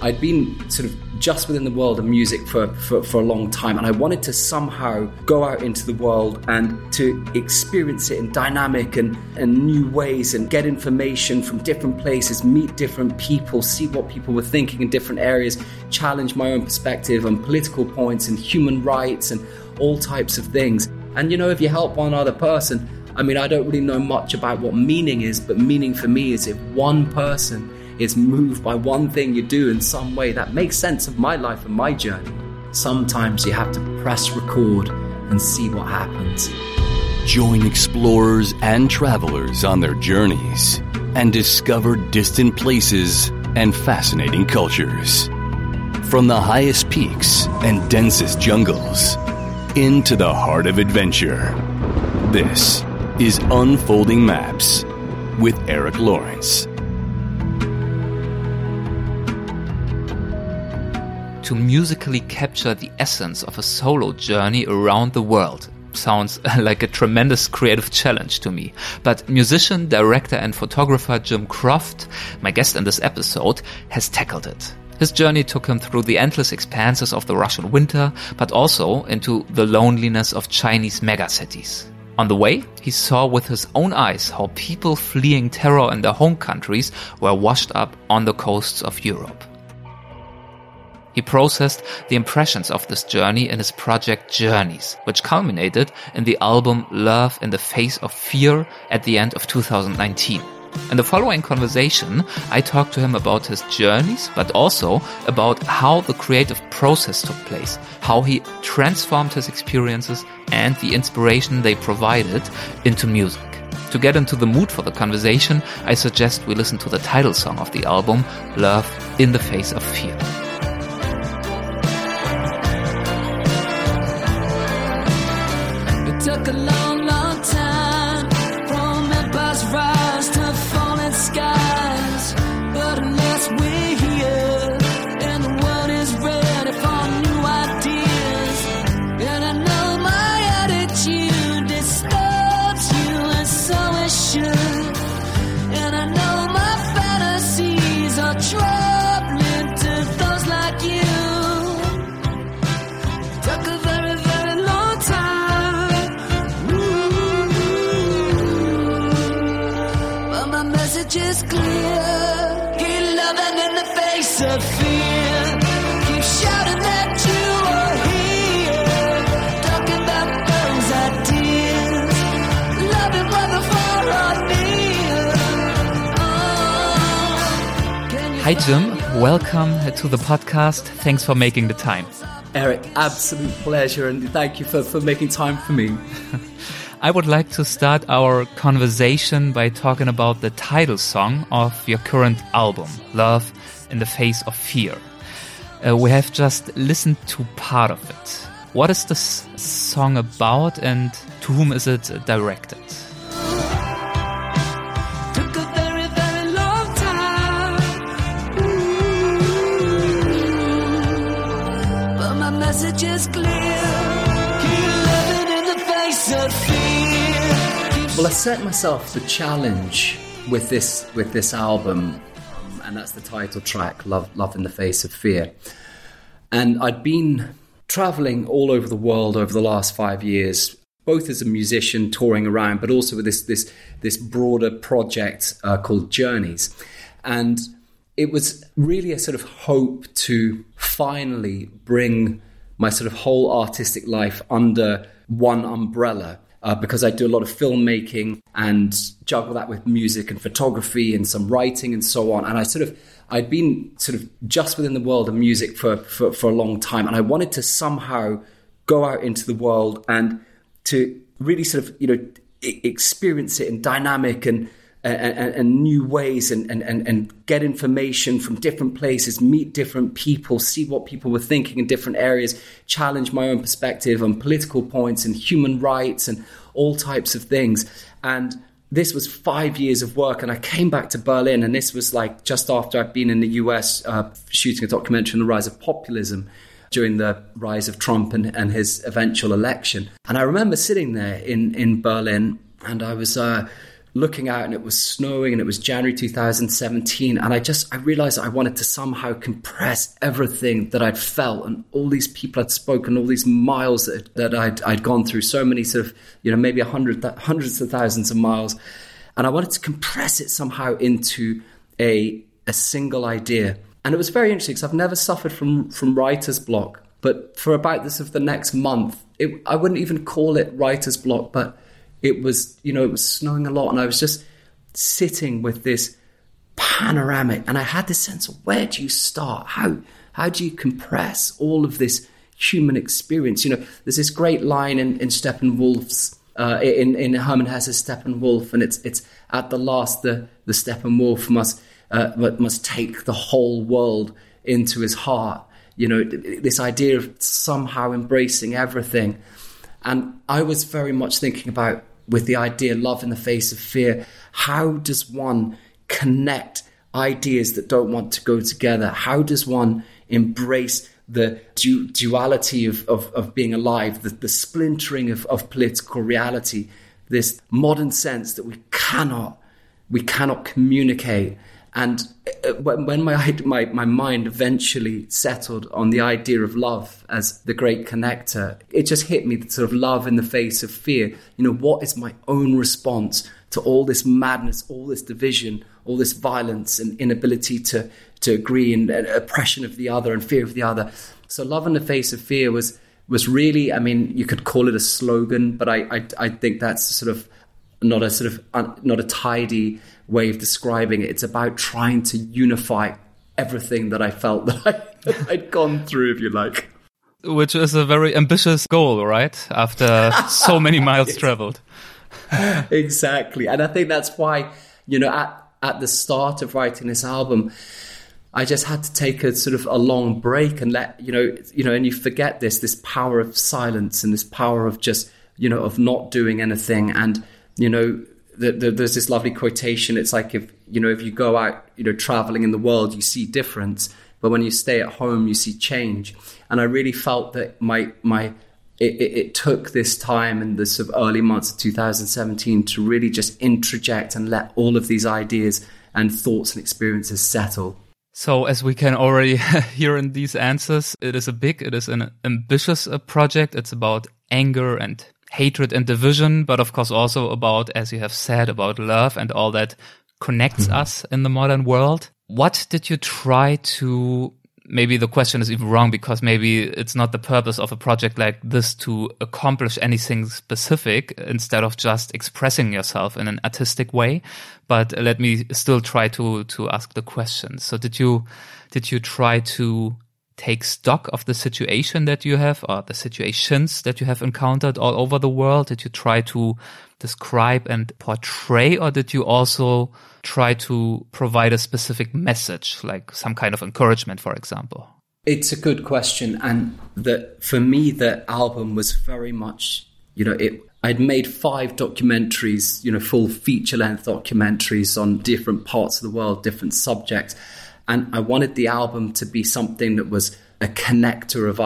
I'd been sort of just within the world of music for, for, for, a long time, and I wanted to somehow go out into the world and to experience it in dynamic and, and new ways and get information from different places, meet different people, see what people were thinking in different areas, challenge my own perspective on political points and human rights and all types of things. And you know, if you help one other person, I mean, I don't really know much about what meaning is, but meaning for me is if one person is moved by one thing you do in some way that makes sense of my life and my journey. Sometimes you have to press record and see what happens. Join explorers and travelers on their journeys and discover distant places and fascinating cultures. From the highest peaks and densest jungles into the heart of adventure. This is Unfolding Maps with Erik Lorenz. To musically capture the essence of a solo journey around the world. Sounds like a tremendous creative challenge to me. But musician, director, and photographer Jim Kroft, my guest in this episode, has tackled it. His journey took him through the endless expanses of the Russian winter, but also into the loneliness of Chinese megacities. On the way, he saw with his own eyes how people fleeing terror in their home countries were washed up on the coasts of Europe. He processed the impressions of this journey in his project Journeys, which culminated in the album Love in the Face of Fear at the end of 2019. In the following conversation, I talked to him about his journeys, but also about how the creative process took place, how he transformed his experiences and the inspiration they provided into music. To get into the mood for the conversation, I suggest we listen to the title song of the album, Love in the Face of Fear. took a long Hi, Jim. Welcome to the podcast. Thanks for making the time. Eric, absolute pleasure, and thank you for, for making time for me. I would like to start our conversation by talking about the title song of your current album, Love in the Face of Fear. Uh, we have just listened to part of it. What is this song about and to whom is it directed? Well, I set myself the challenge with this with this album, um, and that's the title track, "Love, Love in the Face of Fear." And I'd been traveling all over the world over the last five years, both as a musician touring around, but also with this this this broader project uh, called Journeys, and it was really a sort of hope to finally bring my sort of whole artistic life under one umbrella. Uh, because I do a lot of filmmaking and juggle that with music and photography and some writing and so on. And I sort of, I'd been sort of just within the world of music for, for, for a long time. And I wanted to somehow go out into the world and to really sort of, you know, experience it in dynamic and and, and, new ways and, and, and get information from different places, meet different people, see what people were thinking in different areas, challenge my own perspective on political points and human rights and all types of things. And this was five years of work. And I came back to Berlin, and this was like just after I'd been in the US uh, shooting a documentary on the rise of populism during the rise of Trump and, and his eventual election. And I remember sitting there in, in Berlin, and I was. Uh, looking out and it was snowing and it was January 2017 and I just I realized I wanted to somehow compress everything that I'd felt and all these people I'd spoken all these miles that, that I'd, I'd gone through so many sort of you know maybe a hundred hundreds of thousands of miles and I wanted to compress it somehow into a a single idea. And it was very interesting because I've never suffered from from writer's block but for about this of the next month it, I wouldn't even call it writer's block but it was, you know, it was snowing a lot, and I was just sitting with this panoramic, and I had this sense of where do you start? How how do you compress all of this human experience? You know, there's this great line in, in Steppenwolf's uh, in in Hermann Hesse's Steppenwolf, and it's it's at the last the the Steppenwolf must uh, must take the whole world into his heart. You know, this idea of somehow embracing everything. And I was very much thinking about with the idea love in the face of fear. How does one connect ideas that don't want to go together? How does one embrace the du- duality of, of, of, being alive, the, the splintering of, of political reality, this modern sense that we cannot we cannot communicate and uh, when my, my, my mind eventually settled on the idea of love as the great connector, it just hit me that sort of love in the face of fear. You know, what is my own response to all this madness, all this division, all this violence and inability to, to agree and, and oppression of the other and fear of the other? So, love in the face of fear was was really, I mean, you could call it a slogan, but I, I, I think that's sort of not a sort of un, not a tidy way of describing it. It's about trying to unify everything that I felt that, I, that I'd gone through, if you like. Which is a very ambitious goal, right? After so many miles traveled. exactly. And I think that's why, you know, at, at the start of writing this album, I just had to take a sort of a long break and let, you know, you know, and you forget this, this power of silence and this power of just, you know, of not doing anything. And, you know, the, the, there's this lovely quotation. It's like if you know if you go out, you know, traveling in the world, you see difference, but when you stay at home, you see change. And I really felt that my my it, it, it took this time in the sort of early months of 2017 to really just interject and let all of these ideas and thoughts and experiences settle. So, as we can already hear in these answers, it is a big, it is an ambitious uh, project. It's about anger and hatred and division, but of course also about, as you have said, about love and all that connects mm-hmm. us in the modern world. What did you try to maybe the question is even wrong because maybe it's not the purpose of a project like this to accomplish anything specific instead of just expressing yourself in an artistic way. But let me still try to, to ask the question. So did you, did you try to take stock of the situation that you have or the situations that you have encountered all over the world? Did you try to describe and portray, or did you also try to provide a specific message, like some kind of encouragement, for example? It's a good question. And that for me, the album was very much, you know, it, I'd made five documentaries, you know, full feature length documentaries on different parts of the world, different subjects. And I wanted the album to be something that was a connector of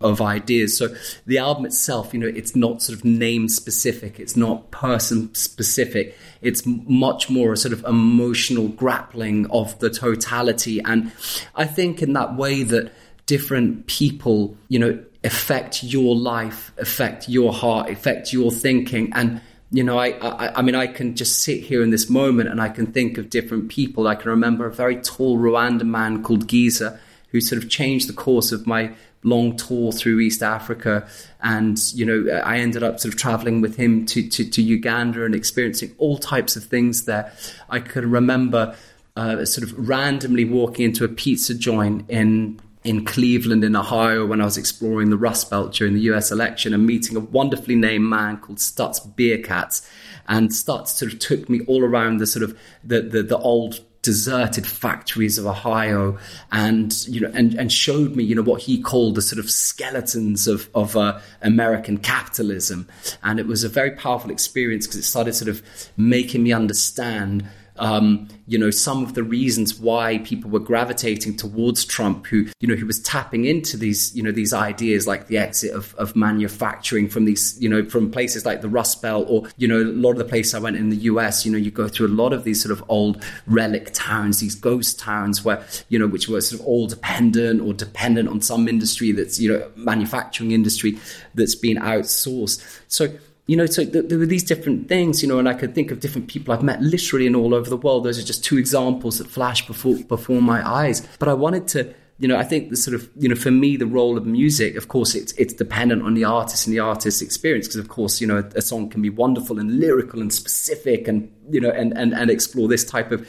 of ideas. So the album itself, you know, it's not sort of name specific, it's not person specific. It's much more a sort of emotional grappling of the totality. And I think in that way that different people, you know, affect your life, affect your heart, affect your thinking. And you know, I, I, I mean, I can just sit here in this moment and I can think of different people. I can remember a very tall Rwandan man called Giza who sort of changed the course of my long tour through East Africa. And, you know, I ended up sort of traveling with him to, to, to Uganda and experiencing all types of things there. I can remember uh, sort of randomly walking into a pizza joint in in Cleveland, in Ohio, when I was exploring the Rust Belt during the US election and meeting a wonderfully named man called Stutz Beerkatz. And Stutz sort of took me all around the sort of the, the, the old deserted factories of Ohio and you know and, and showed me you know what he called the sort of skeletons of of uh, American capitalism and it was a very powerful experience because it started sort of making me understand um, you know, some of the reasons why people were gravitating towards Trump, who, you know, who was tapping into these, you know, these ideas like the exit of, of manufacturing from these, you know, from places like the Rust Belt or, you know, a lot of the places I went in the US, you know, you go through a lot of these sort of old relic towns, these ghost towns where, you know, which were sort of all dependent or dependent on some industry that's, you know, manufacturing industry that's been outsourced. So, you know, so th- there were these different things, you know, and I could think of different people I've met literally in all over the world. Those are just two examples that flash before before my eyes. But I wanted to, you know, I think the sort of, you know, for me, the role of music, of course, it's it's dependent on the artist and the artist's experience, because of course, you know, a, a, song can be wonderful and lyrical and specific, and you know, and and and explore this type of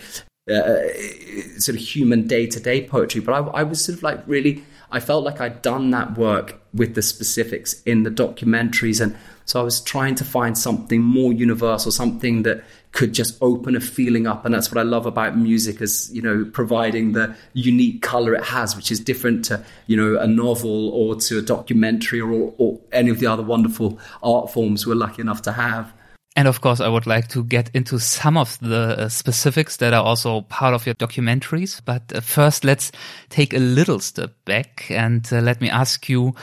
uh, sort of human day to day poetry. But I, I was sort of like really, I felt like I'd done that work with the specifics in the documentaries and so I was trying to find something more universal, something that could just open a feeling up. And that's what I love about music is, you know, providing the unique color it has, which is different to, you know, a novel or to a documentary or, or any of the other wonderful art forms we're lucky enough to have. And of course, I would like to get into some of the uh, specifics that are also part of your documentaries. But uh, first, let's take a little step back and uh, let me ask you,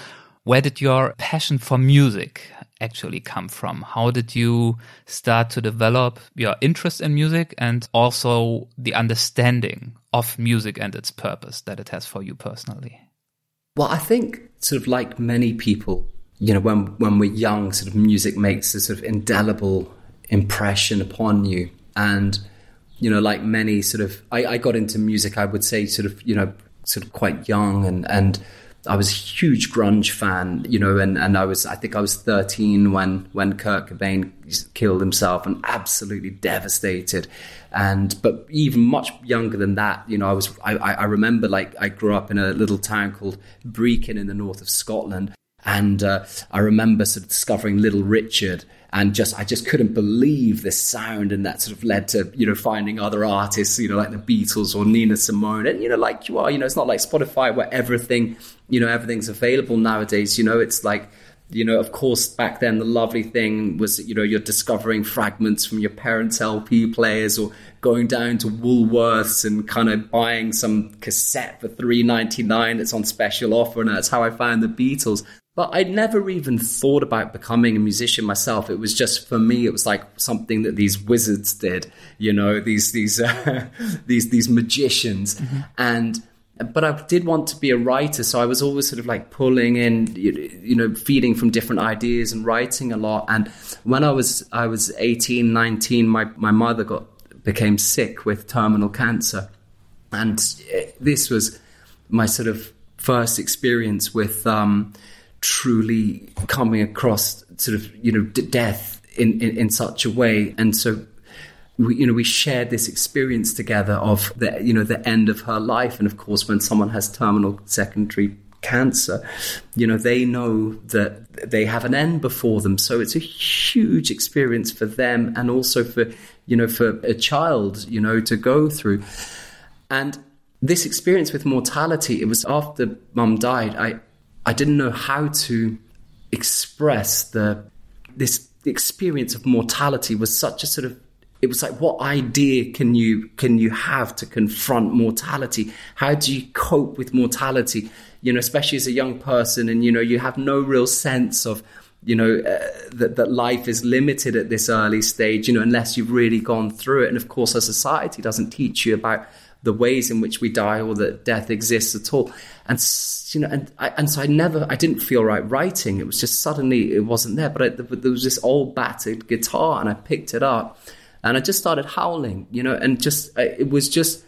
where did your passion for music actually come from? How did you start to develop your interest in music and also the understanding of music and its purpose that it has for you personally? Well, I think sort of like many people, you know, when when we're young, sort of music makes a sort of indelible impression upon you. And, you know, like many sort of I, I got into music, I would say sort of, you know, sort of quite young and and I was a huge grunge fan, you know, and, and I was, I think I was 13 when, when Kurt Cobain killed himself and absolutely devastated. And, but even much younger than that, you know, I was, I, I remember like I grew up in a little town called Brechin in the north of Scotland. And uh, I remember sort of discovering Little Richard and just I just couldn't believe this sound, and that sort of led to you know finding other artists, you know, like the Beatles or Nina Simone, and you know, like you are, you know, it's not like Spotify where everything, you know, everything's available nowadays. You know, it's like you know, of course, back then the lovely thing was, you know, you're discovering fragments from your parents' LP players or going down to Woolworths and kind of buying some cassette for three ninety nine that's on special offer, and that's how I found the Beatles. But I'd never even thought about becoming a musician myself. It was just for me, it was like something that these wizards did, you know, these these uh, these these magicians, mm-hmm. and but I did want to be a writer, so I was always sort of like pulling in, you know, feeding from different ideas and writing a lot. And when I was I was 18, 19, my my mother got became sick with terminal cancer, and this was my sort of first experience with. Um, truly coming across sort of you know death in, in, in such a way. And so we, you know we shared this experience together of the you know the end of her life. And of course when someone has terminal secondary cancer you know they know that they have an end before them. So it's a huge experience for them and also for you know for a child you know to go through. And this experience with mortality it was after mum died. I I didn't know how to express the this experience of mortality was such a sort of it was like what idea can you can you have to confront mortality? How do you cope with mortality? You know especially as a young person and you know you have no real sense of you know uh, that that life is limited at this early stage you know unless you've really gone through it. And of course our society doesn't teach you about the ways in which we die or that death exists at all. And you know, and I, and so I never, I didn't feel right writing. It was just suddenly it wasn't there. But, I, but there was this old battered guitar, and I picked it up, and I just started howling. You know, and just it was just,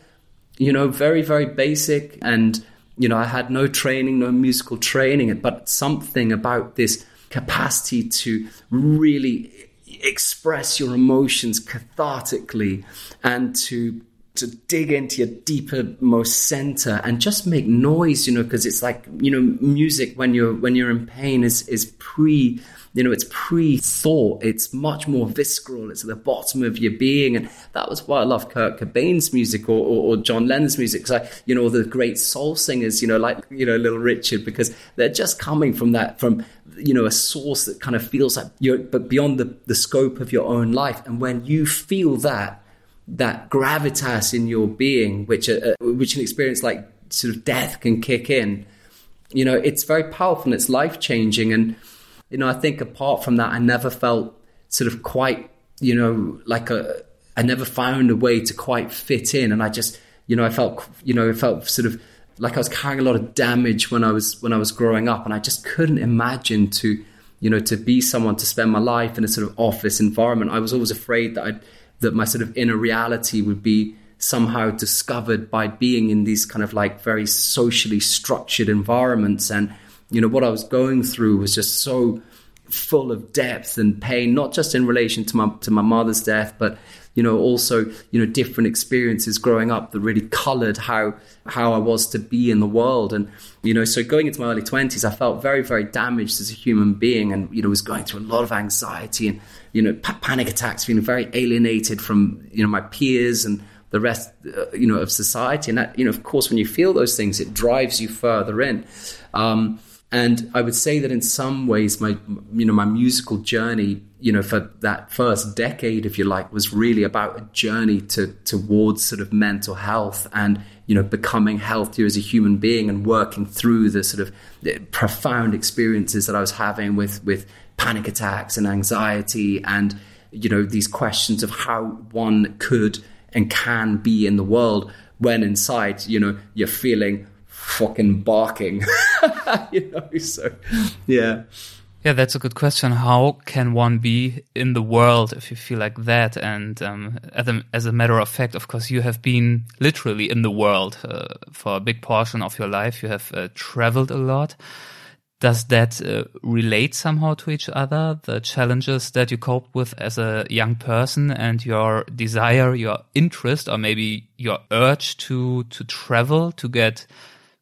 you know, very very basic, and you know, I had no training, no musical training, but something about this capacity to really express your emotions cathartically and to to dig into your deeper most center and just make noise you know because it's like you know music when you're when you're in pain is is pre you know it's pre-thought. It's much more visceral. It's at the bottom of your being. And that was why i love kurt cobain's music or, or, or john lennon's music because i you know the great soul singers you know like you know little richard because they're just coming from that from you know a source that kind of feels like you're but beyond the, the scope of your own life. And when you feel that that gravitas in your being, which uh, uh, which an experience like sort of death can kick in. You know, it's very powerful and it's life changing. And you know, I think apart from that, I never felt sort of quite, you know, like a. I never found a way to quite fit in, and I just, you know, I felt, you know, I felt sort of like I was carrying a lot of damage when I was when I was growing up, and I just couldn't imagine to, you know, to be someone to spend my life in a sort of office environment. I was always afraid that I that my sort of inner reality would be somehow discovered by being in these kind of like very socially structured environments. And you know what I was going through was just so full of depth and pain not just in relation to my to my mother's death but you know also you know different experiences growing up that really colored how how I was to be in the world. And you know so going into my early 20s I felt very very damaged as a human being and you know was going through a lot of anxiety and you know p- panic attacks feeling very alienated from you know my peers and the rest uh, you know of society. And that you know of course when you feel those things it drives you further in. Um, and I would say that in some ways, my you know my musical journey, you know, for that first decade, if you like, was really about a journey to towards sort of mental health and you know becoming healthier as a human being and working through the sort of profound experiences that I was having with with panic attacks and anxiety and you know these questions of how one could and can be in the world when inside you know you're feeling fucking barking. you know, so yeah. Yeah, that's a good question. How can one be in the world if you feel like that? And um, as, a, as, a, matter of fact, of course, you have been literally in the world uh, for a big portion of your life. You have uh, traveled a lot. Does that uh, relate somehow to each other? The challenges that you coped with as a young person and your desire, your interest, or maybe your urge to to travel to get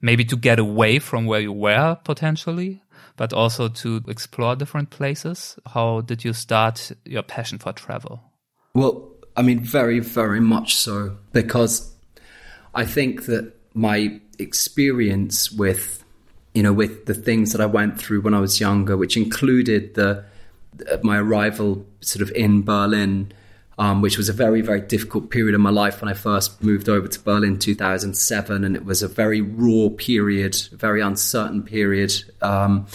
maybe to get away from where you were potentially, but also to explore different places? How did you start your passion for travel? Well, I mean, very, very much so, because I think that my experience with, you know, with the things that I went through when I was younger, which included the my arrival sort of in Berlin um, which was a very, very difficult period in my life when I first moved over to Berlin in 2007. And it was a very raw period, very uncertain period. Um,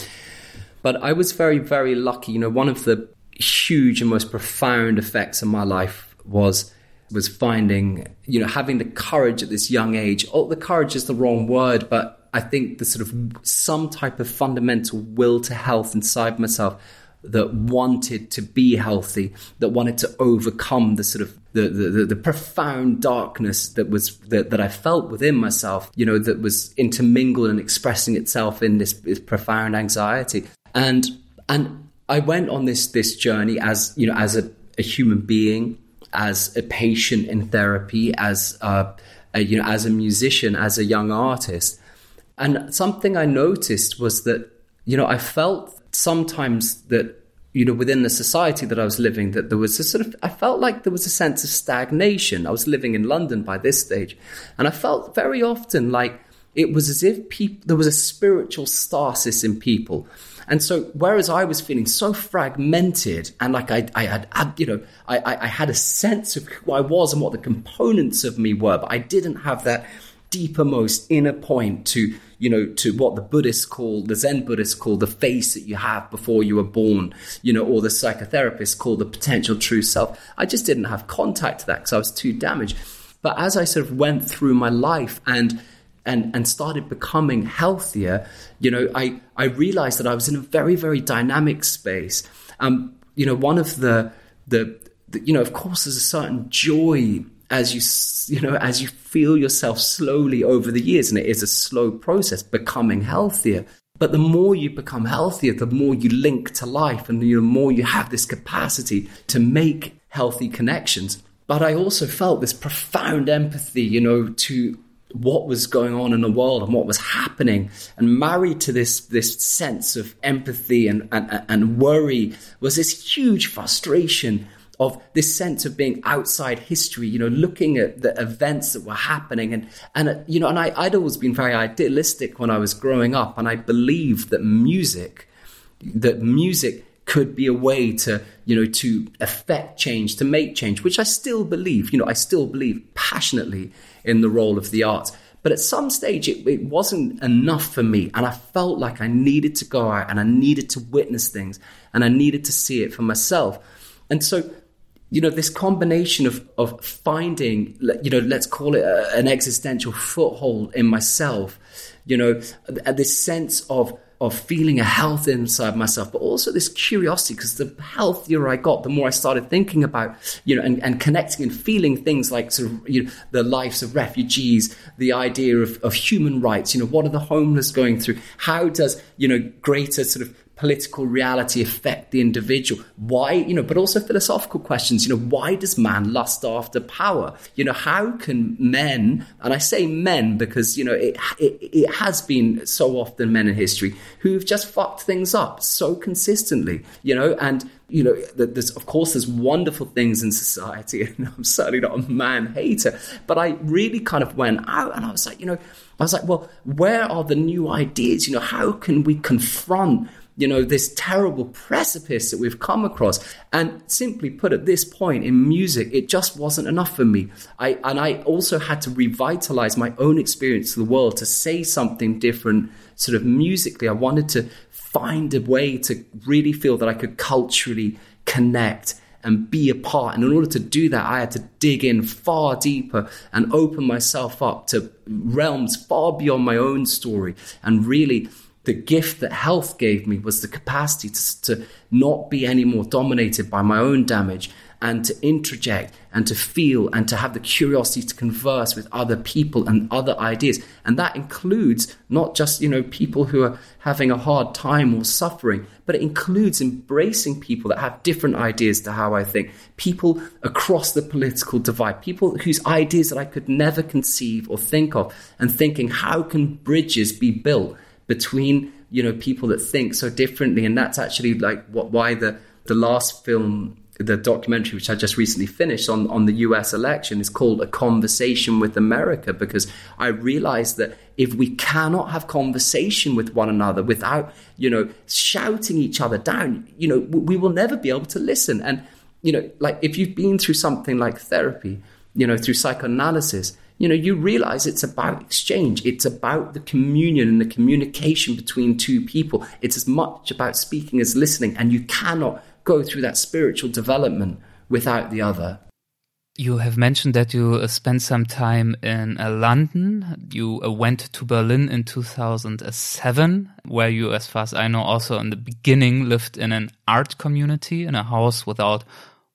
but I was very, very lucky. You know, one of the huge and most profound effects of my life was was finding, you know, having the courage at this young age. Oh, the courage is the wrong word, but I think the sort of some type of fundamental will to health inside myself that wanted to be healthy, that wanted to overcome the sort of the, the, the, profound darkness that was that, that I felt within myself, you know, that was intermingled and expressing itself in this, this profound anxiety. And and I went on this this journey as you know as a, a human being, as a patient in therapy, as a, a, you know as a musician, as a young artist. And something I noticed was that you know I felt sometimes that you know within the society that I was living that there was a sort of I felt like there was a sense of stagnation. I was living in London by this stage, and I felt very often like it was as if people there was a spiritual stasis in people. And so, whereas I was feeling so fragmented and like I, I had, you know, I, I had a sense of who I was and what the components of me were, but I didn't have that deepermost inner point to you know to what the buddhists call the zen buddhists call the face that you have before you were born you know or the psychotherapists call the potential true self. I just didn't have contact to that because i was too damaged. But as i sort of went through my life and and and started becoming healthier you know i i realized that i was in a very very dynamic space. Um you know one of the the, the you know of course there's a certain joy as you you know as you feel yourself slowly over the years and it is a slow process becoming healthier. But the more you become healthier the more you link to life and the more you have this capacity to make healthy connections. But i also felt this profound empathy you know to what was going on in the world and what was happening. And married to this this sense of empathy and and, and worry was this huge frustration of this sense of being outside history, you know, looking at the events that were happening. And, and uh, you know, and I, I'd always been very idealistic when I was growing up. And I believed that music, that music could be a way to, you know, to affect change, to make change, which I still believe, you know, I still believe passionately in the role of the arts. But at some stage, it, it, wasn't enough for me. And I felt like I needed to go out and I needed to witness things and I needed to see it for myself. And so, you know, this combination of, of finding, you know, let's call it a, an existential foothold in myself, you know, this sense of, of feeling a health inside myself, but also this curiosity because the healthier I got, the more I started thinking about, you know, and, and connecting and feeling things like sort of, you know, the lives of refugees, the idea of, of human rights, you know, what are the homeless going through? How does, you know, greater sort of political reality affect the individual? Why, you know, but also philosophical questions, you know, why does man lust after power? You know, how can men, and I say men because, you know, it, it, it has been so often men in history who've just fucked things up so consistently, you know, and you know, there's of course there's wonderful things in society, and I'm certainly not a man hater, but I really kind of went out and I was like, you know, I was like, well, where are the new ideas? You know, how can we confront you know, this terrible precipice that we've come across. And simply put, at this point in music, it just wasn't enough for me. I, and I also had to revitalize my own experience of the world to say something different, sort of musically. I wanted to find a way to really feel that I could culturally connect and be a part. And in order to do that, I had to dig in far deeper and open myself up to realms far beyond my own story and really the gift that health gave me was the capacity to, to not be any more dominated by my own damage and to interject and to feel and to have the curiosity to converse with other people and other ideas. And that includes not just, you know, people who are having a hard time or suffering, but it includes embracing people that have different ideas to how I think, people across the political divide, people whose ideas that I could never conceive or think of, and thinking, how can bridges be built? Between you know people that think so differently, and that's actually like what why the the last film the documentary which I just recently finished on, on the US election is called A Conversation with America because I realized that if we cannot have conversation with one another without, you know, shouting each other down, you know, we will never be able to listen. And, you know, like if you've been through something like therapy, you know, through psychoanalysis, you know, you realize it's about exchange. It's about the communion and the communication between two people. It's as much about speaking as listening, and you cannot go through that spiritual development without the other. You have mentioned that you uh, spent some time in uh, London. You uh, went to Berlin in 2007, where you, as far as I know, also in the beginning lived in an art community in a house without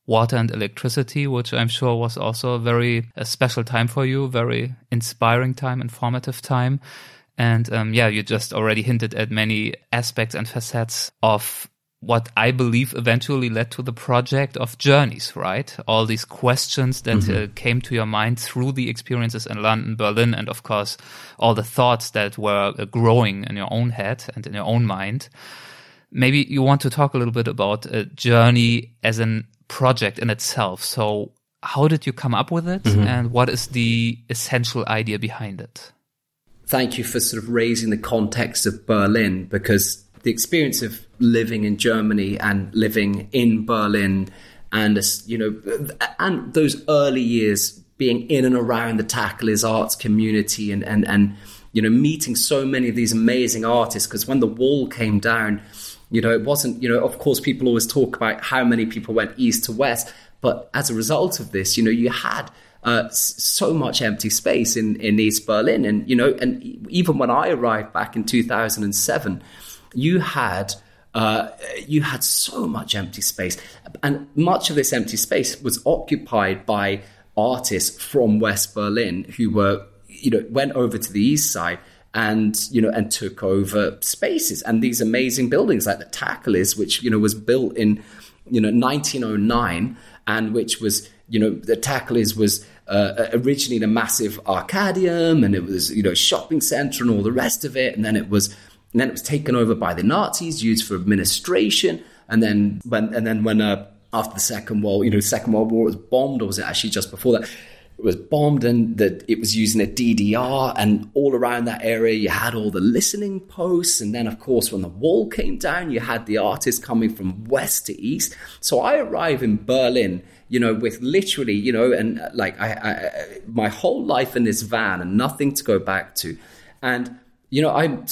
water and electricity, which I'm sure was also a very a special time for you, very inspiring time, informative time. And um, yeah, you just already hinted at many aspects and facets of what I believe eventually led to the project of journeys, right? All these questions that mm-hmm. uh, came to your mind through the experiences in London, Berlin, and of course, all the thoughts that were uh, growing in your own head and in your own mind. Maybe you want to talk a little bit about a journey as a project in itself. So, how did you come up with it, mm-hmm. and what is the essential idea behind it? Thank you for sort of raising the context of Berlin because the experience of living in Germany and living in Berlin and you know and those early years being in and around the Tacheles arts community and and and you know meeting so many of these amazing artists because when the wall came down you know, it wasn't, you know, of course, people always talk about how many people went east to west, but as a result of this, you know, you had uh, so much empty space in, in East Berlin. And, you know, and even when I arrived back in 2007, you had. Uh, you had so much empty space, and much of this empty space was occupied by artists from West Berlin who were, you know, went over to the east side and you know and took over spaces. And these amazing buildings like the Tacheles, which you know was built in you know 1909 and which was you know the Tacheles was uh, originally a massive arcadium and it was you know shopping center and all the rest of it. And then it was and then it was taken over by the Nazis used for administration. And then when and then when uh, after the second world you know second world war was bombed or was it actually just before that was bombed and that it was using a DDR and all around that area you had all the listening posts. And then of course when the wall came down you had the artists coming from west to east. So I arrive in Berlin you know with literally you know and uh, like I, I my whole life in this van and nothing to go back to. And you know I'm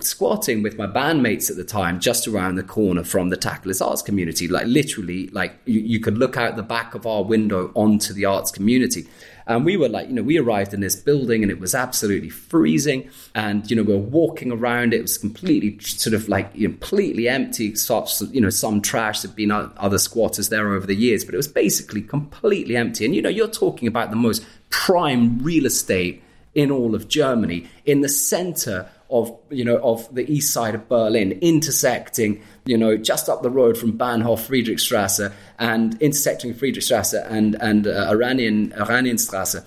squatting with my bandmates at the time just around the corner from the Tacheles Arts community. Like literally, like you, you, could look out the back of our window onto the arts community. And we were like, you know, we arrived in this building and it was absolutely freezing. And, you know, we were walking around. It was completely sort of like completely empty, except, you know, some trash. There'd been other squatters there over the years, but it was basically completely empty. And, you know, you're talking about the most prime real estate in all of Germany, in the center of you know of the east side of Berlin, intersecting you know just up the road from Bahnhof Friedrichstrasse and intersecting Friedrichstrasse and and uh, Iranian Oranienstrasse.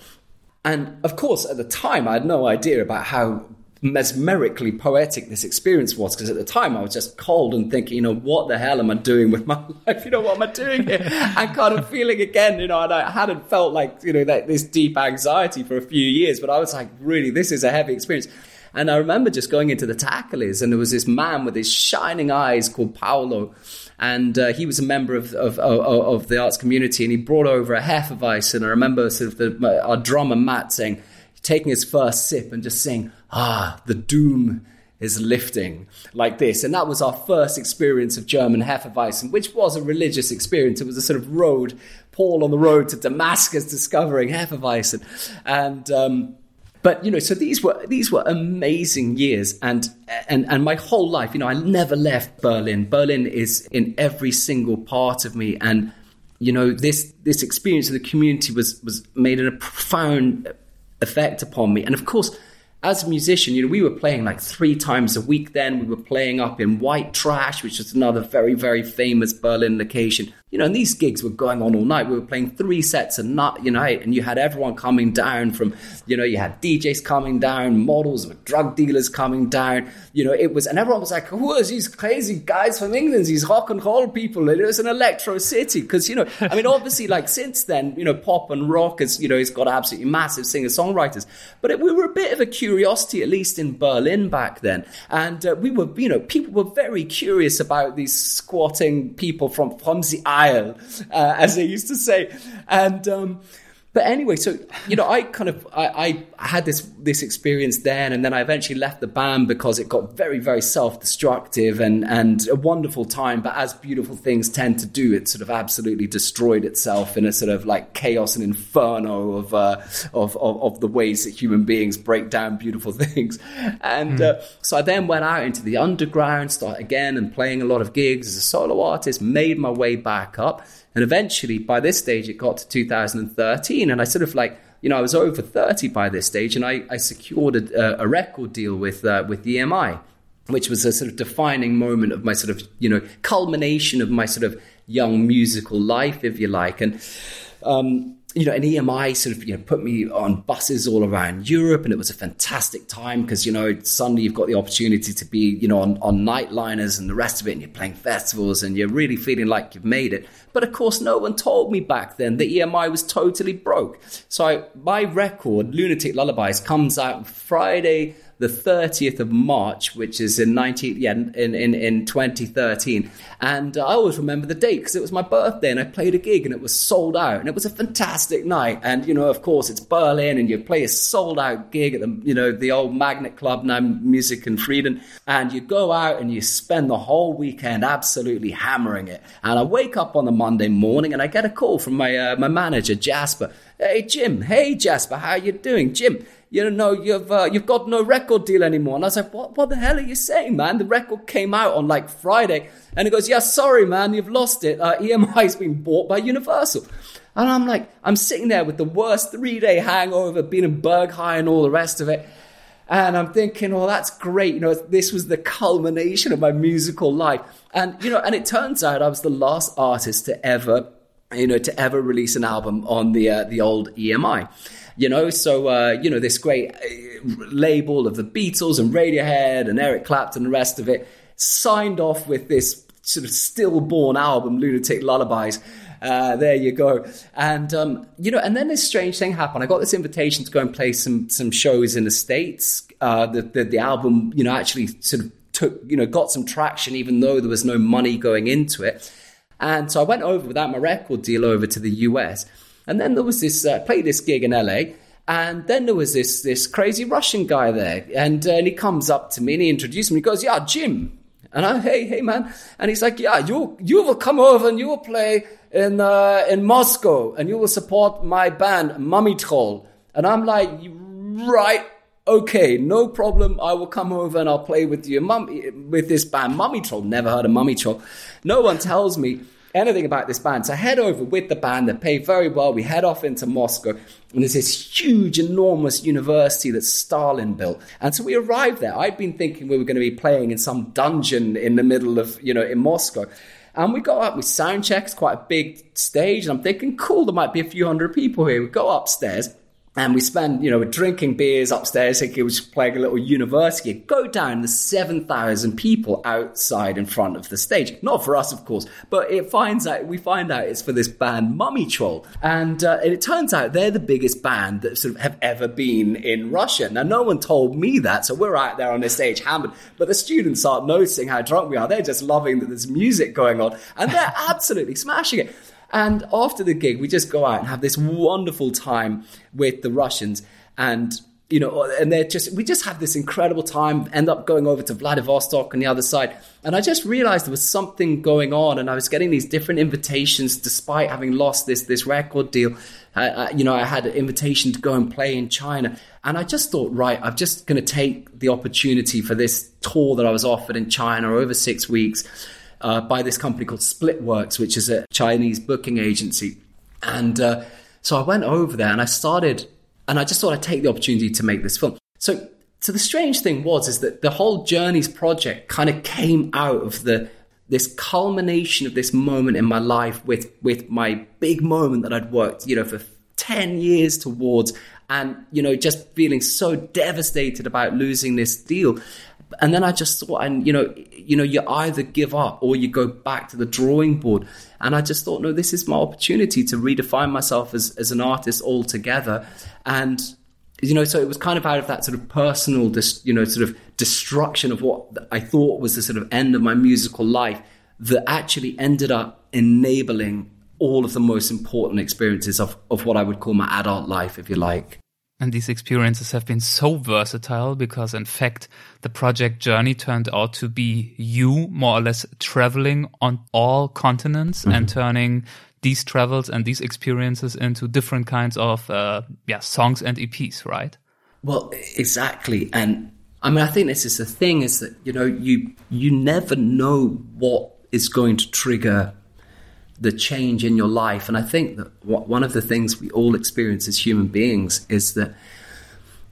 And of course, at the time, I had no idea about how mesmerically poetic this experience was because at the time I was just cold and thinking, you know, what the hell am I doing with my life? You know, what am I doing here? and kind of feeling again, you know, and I hadn't felt like, you know, that this deep anxiety for a few years, but I was like, really, this is a heavy experience. And I remember just going into the Tacheles, and there was this man with his shining eyes called Paolo. And uh, he was a member of, of, of, of, the arts community, and he brought over a Hefeweizen. And I remember sort of the, our drummer Matt saying, taking his first sip and just saying, "Ah, the doom is lifting," like this. And that was our first experience of German Hefeweizen, which was a religious experience. It was a sort of road, Paul on the road to Damascus, discovering Hefeweizen, and. Um, but you know, so these were these were amazing years, and and and my whole life, you know, I never left Berlin. Berlin is in every single part of me, and you know, this this experience of the community was was made a profound effect upon me. And of course, as a musician, you know, we were playing like three times a week then. We were playing up in White Trash, which is another very, very famous Berlin location. You know, and these gigs were going on all night. We were playing three sets a night, you know, and you had everyone coming down from, you know, you had DJs coming down, models drug dealers coming down. You know, it was, and everyone was like, who are these crazy guys from England, these rock and roll people? It was an electro city. Because, you know, I mean, obviously, like since then, you know, pop and rock has, you know, it's got absolutely massive singer songwriters. But it, we were a bit of a curiosity, at least in Berlin back then. And uh, we were, you know, people were very curious about these squatting people from, from the uh, as they used to say. And um, but anyway, so you know, I kind of I, I, had this this experience then, and then I eventually left the band because it got very very self destructive and and a wonderful time. But as beautiful things tend to do, it sort of absolutely destroyed itself in a sort of like chaos and inferno of uh, of, of, of the ways that human beings break down beautiful things. And mm. uh, so I then went out into the underground, started again, and playing a lot of gigs as a solo artist. Made my way back up and eventually, by this stage, it got to 2013, and I sort of like, you know, I was over 30 by this stage, and I, I secured a, a record deal with uh, with EMI, which was a sort of defining moment of my sort of, you know, culmination of my sort of young musical life, if you like, and. Um, you know, an EMI sort of you know put me on buses all around Europe, and it was a fantastic time because you know suddenly you've got the opportunity to be you know on, on nightliners and the rest of it, and you're playing festivals, and you're really feeling like you've made it. But of course, no one told me back then that EMI was totally broke. So I, my record, Lunatic Lullabies, comes out Friday the 30th of March, which is in 19, yeah, in, in, in 2013. And I always remember the date because it was my birthday and I played a gig and it was sold out and it was a fantastic night. And, you know, of course, it's Berlin and you play a sold out gig at the, you know, the old Magnet Club, now Music and Freedom. And you go out and you spend the whole weekend absolutely hammering it. And I wake up on the Monday morning and I get a call from my, uh, my manager, Jasper. Hey, Jim. Hey, Jasper. How you doing? Jim, you know, you've uh, you've got no record deal anymore. And I was like, what, what the hell are you saying, man? The record came out on like Friday. And he goes, yeah, sorry, man, you've lost it. Uh, EMI's been bought by Universal. And I'm like, I'm sitting there with the worst three day hangover, being in Berghain and all the rest of it. And I'm thinking, oh, that's great. You know, this was the culmination of my musical life. And, you know, and it turns out I was the last artist to ever, you know, to ever release an album on the, uh, the old EMI you know. So uh, you know this great uh, label of the Beatles and Radiohead and Eric Clapton and the rest of it signed off with this sort of stillborn album, Lunatic Lullabies. Uh, there you go. And um, you know, and then this strange thing happened. I got this invitation to go and play some some shows in the states. Uh, the, the the album, you know, actually sort of took you know got some traction, even though there was no money going into it. And so I went over without my record deal over to the US. And then there was this uh, this gig in LA. And then there was this this crazy Russian guy there, and, uh, and he comes up to me and he introduced me. He goes, "Yeah, Jim." And I, hey, hey, man. And he's like, yeah, you, you will come over and you will play in, uh, in Moscow and you will support my band, Mumiy Troll. And I'm like, right, okay, no problem. I will come over and I'll play with you, mum, with this band, Mumiy Troll. Never heard of Mumiy Troll. No one tells me anything about this band. So I head over with the band. They pay very well. We head off into Moscow, and there's this huge, enormous university that Stalin built. And so we arrived there. I'd been thinking we were going to be playing in some dungeon in the middle of, you know, in Moscow. And we go up, we sound check, it's quite a big stage, and I'm thinking, cool, there might be a few hundred people here. We go upstairs and we spend, you know, drinking beers upstairs. Like it was playing a little university. Go down the seven thousand people outside in front of the stage. Not for us, of course, but it finds out. We find out it's for this band Mumiy Troll, and, uh, and it turns out they're the biggest band that sort of have ever been in Russia. Now, no one told me that, so we're out there on the stage hammered. But the students aren't noticing how drunk we are. They're just loving that there's music going on, and they're absolutely smashing it. And after the gig, we just go out and have this wonderful time with the Russians. And, you know, and they're just, we just have this incredible time, end up going over to Vladivostok on the other side. And I just realized there was something going on. And I was getting these different invitations despite having lost this, this record deal. Uh, you know, I had an invitation to go and play in China. And I just thought, right, I'm just going to take the opportunity for this tour that I was offered in China over six weeks uh, by this company called Splitworks, which is a Chinese booking agency. And uh, so I went over there and I started, and I just thought I'd take the opportunity to make this film. So, so the strange thing was is that the whole Journeys project kind of came out of the this culmination of this moment in my life with with my big moment that I'd worked, you know, for 10 years towards and you know just feeling so devastated about losing this deal and then I just thought, and you know, you know, you either give up or you go back to the drawing board. And I just thought, no, this is my opportunity to redefine myself as as an artist altogether. And you know, so it was kind of out of that sort of personal, dis, you know, sort of destruction of what I thought was the sort of end of my musical life that actually ended up enabling all of the most important experiences of, of what I would call my adult life, if you like. And these experiences have been so versatile because, in fact, the project journey turned out to be you more or less traveling on all continents mm -hmm. and turning these travels and these experiences into different kinds of uh, yeah songs and EPs, right? Well, exactly. And I mean, I think this is the thing: is that you know you you never know what is going to trigger the change in your life. And I think that one of the things we all experience as human beings is that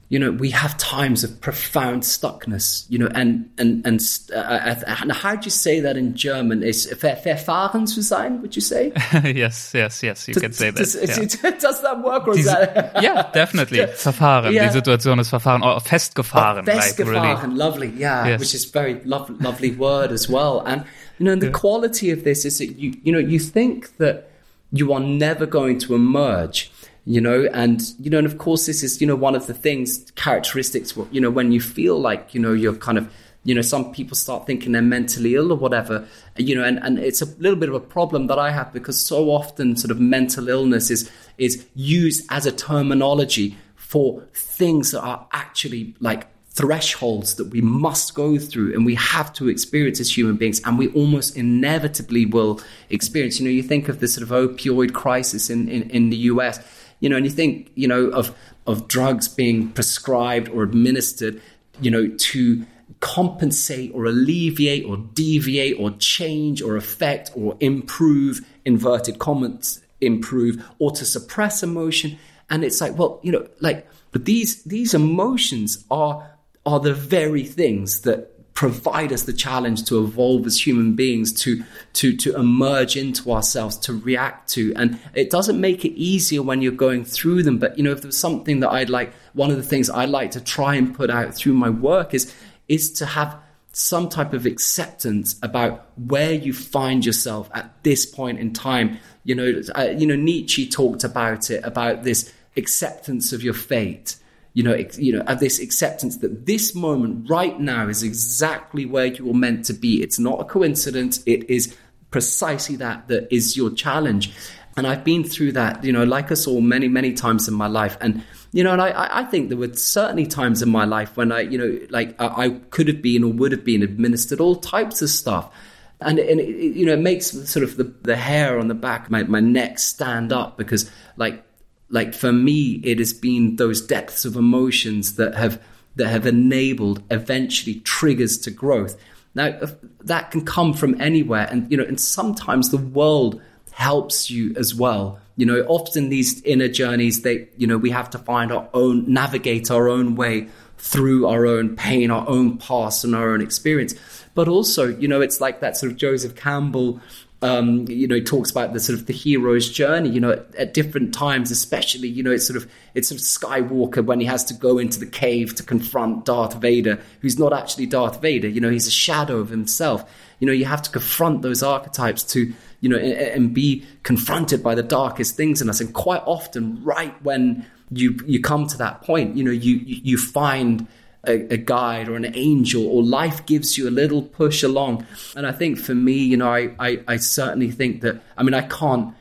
you know we have times of profound stuckness you know and and and, uh, uh and how do you say that in german is verfahren zu sein would you say yes yes yes you does, can say that does, yeah. does that work or is that yeah definitely verfahren yeah. die situation ist verfahren or festgefahren oh, festgefahren like really. lovely yeah yes. which is very lovely lovely word as well and you know, and the yeah. quality of this is that you, you know, you think that you are never going to emerge, you know, and, you know, and of course, this is, you know, one of the things, characteristics, you know, when you feel like, you know, you're kind of, you know, some people start thinking they're mentally ill or whatever, you know, and, and it's a little bit of a problem that I have because so often sort of mental illness is, is used as a terminology for things that are actually like thresholds that we must go through and we have to experience as human beings and we almost inevitably will experience. You know you think of the sort of opioid crisis in, in, in the us you know and you think you know of of drugs being prescribed or administered you know to compensate or alleviate or deviate or change or affect or improve inverted comments improve or to suppress emotion. And it's like well you know like but these these emotions are are the very things that provide us the challenge to evolve as human beings, to to to emerge into ourselves, to react to. And it doesn't make it easier when you're going through them. But you know, if there's something that I'd like, one of the things I like to try and put out through my work is is to have some type of acceptance about where you find yourself at this point in time. You know, uh, you know, Nietzsche talked about it about this acceptance of your fate. You know, you know, of this acceptance that this moment right now is exactly where you were meant to be. It's not a coincidence. It is precisely that that is your challenge. And I've been through that, you know, like us all many, many times in my life. And, you know, and I, I think there were certainly times in my life when I, you know, like I, I could have been or would have been administered all types of stuff. And, and it, you know, it makes sort of the, the hair on the back my, my neck stand up because, like, like for me, it has been those depths of emotions that have that have enabled eventually triggers to growth. Now, that can come from anywhere, and you know, and sometimes the world helps you as well. You know, often these inner journeys, they, you know, we have to find our own, navigate our own way through our own pain, our own past, and our own experience. But also, you know, it's like that sort of Joseph Campbell um, you know, he talks about the sort of the hero's journey, you know, at, at, different times, especially, you know, it's sort of it's sort of Skywalker when he has to go into the cave to confront Darth Vader, who's not actually Darth Vader, you know, he's a shadow of himself. You know, you have to confront those archetypes to, you know, and, and be confronted by the darkest things in us. And quite often, right when you you come to that point, you know, you you, you find a, a, guide or an angel or life gives you a little push along. And I think for me, you know, I, I, I certainly think that, I mean, I can't,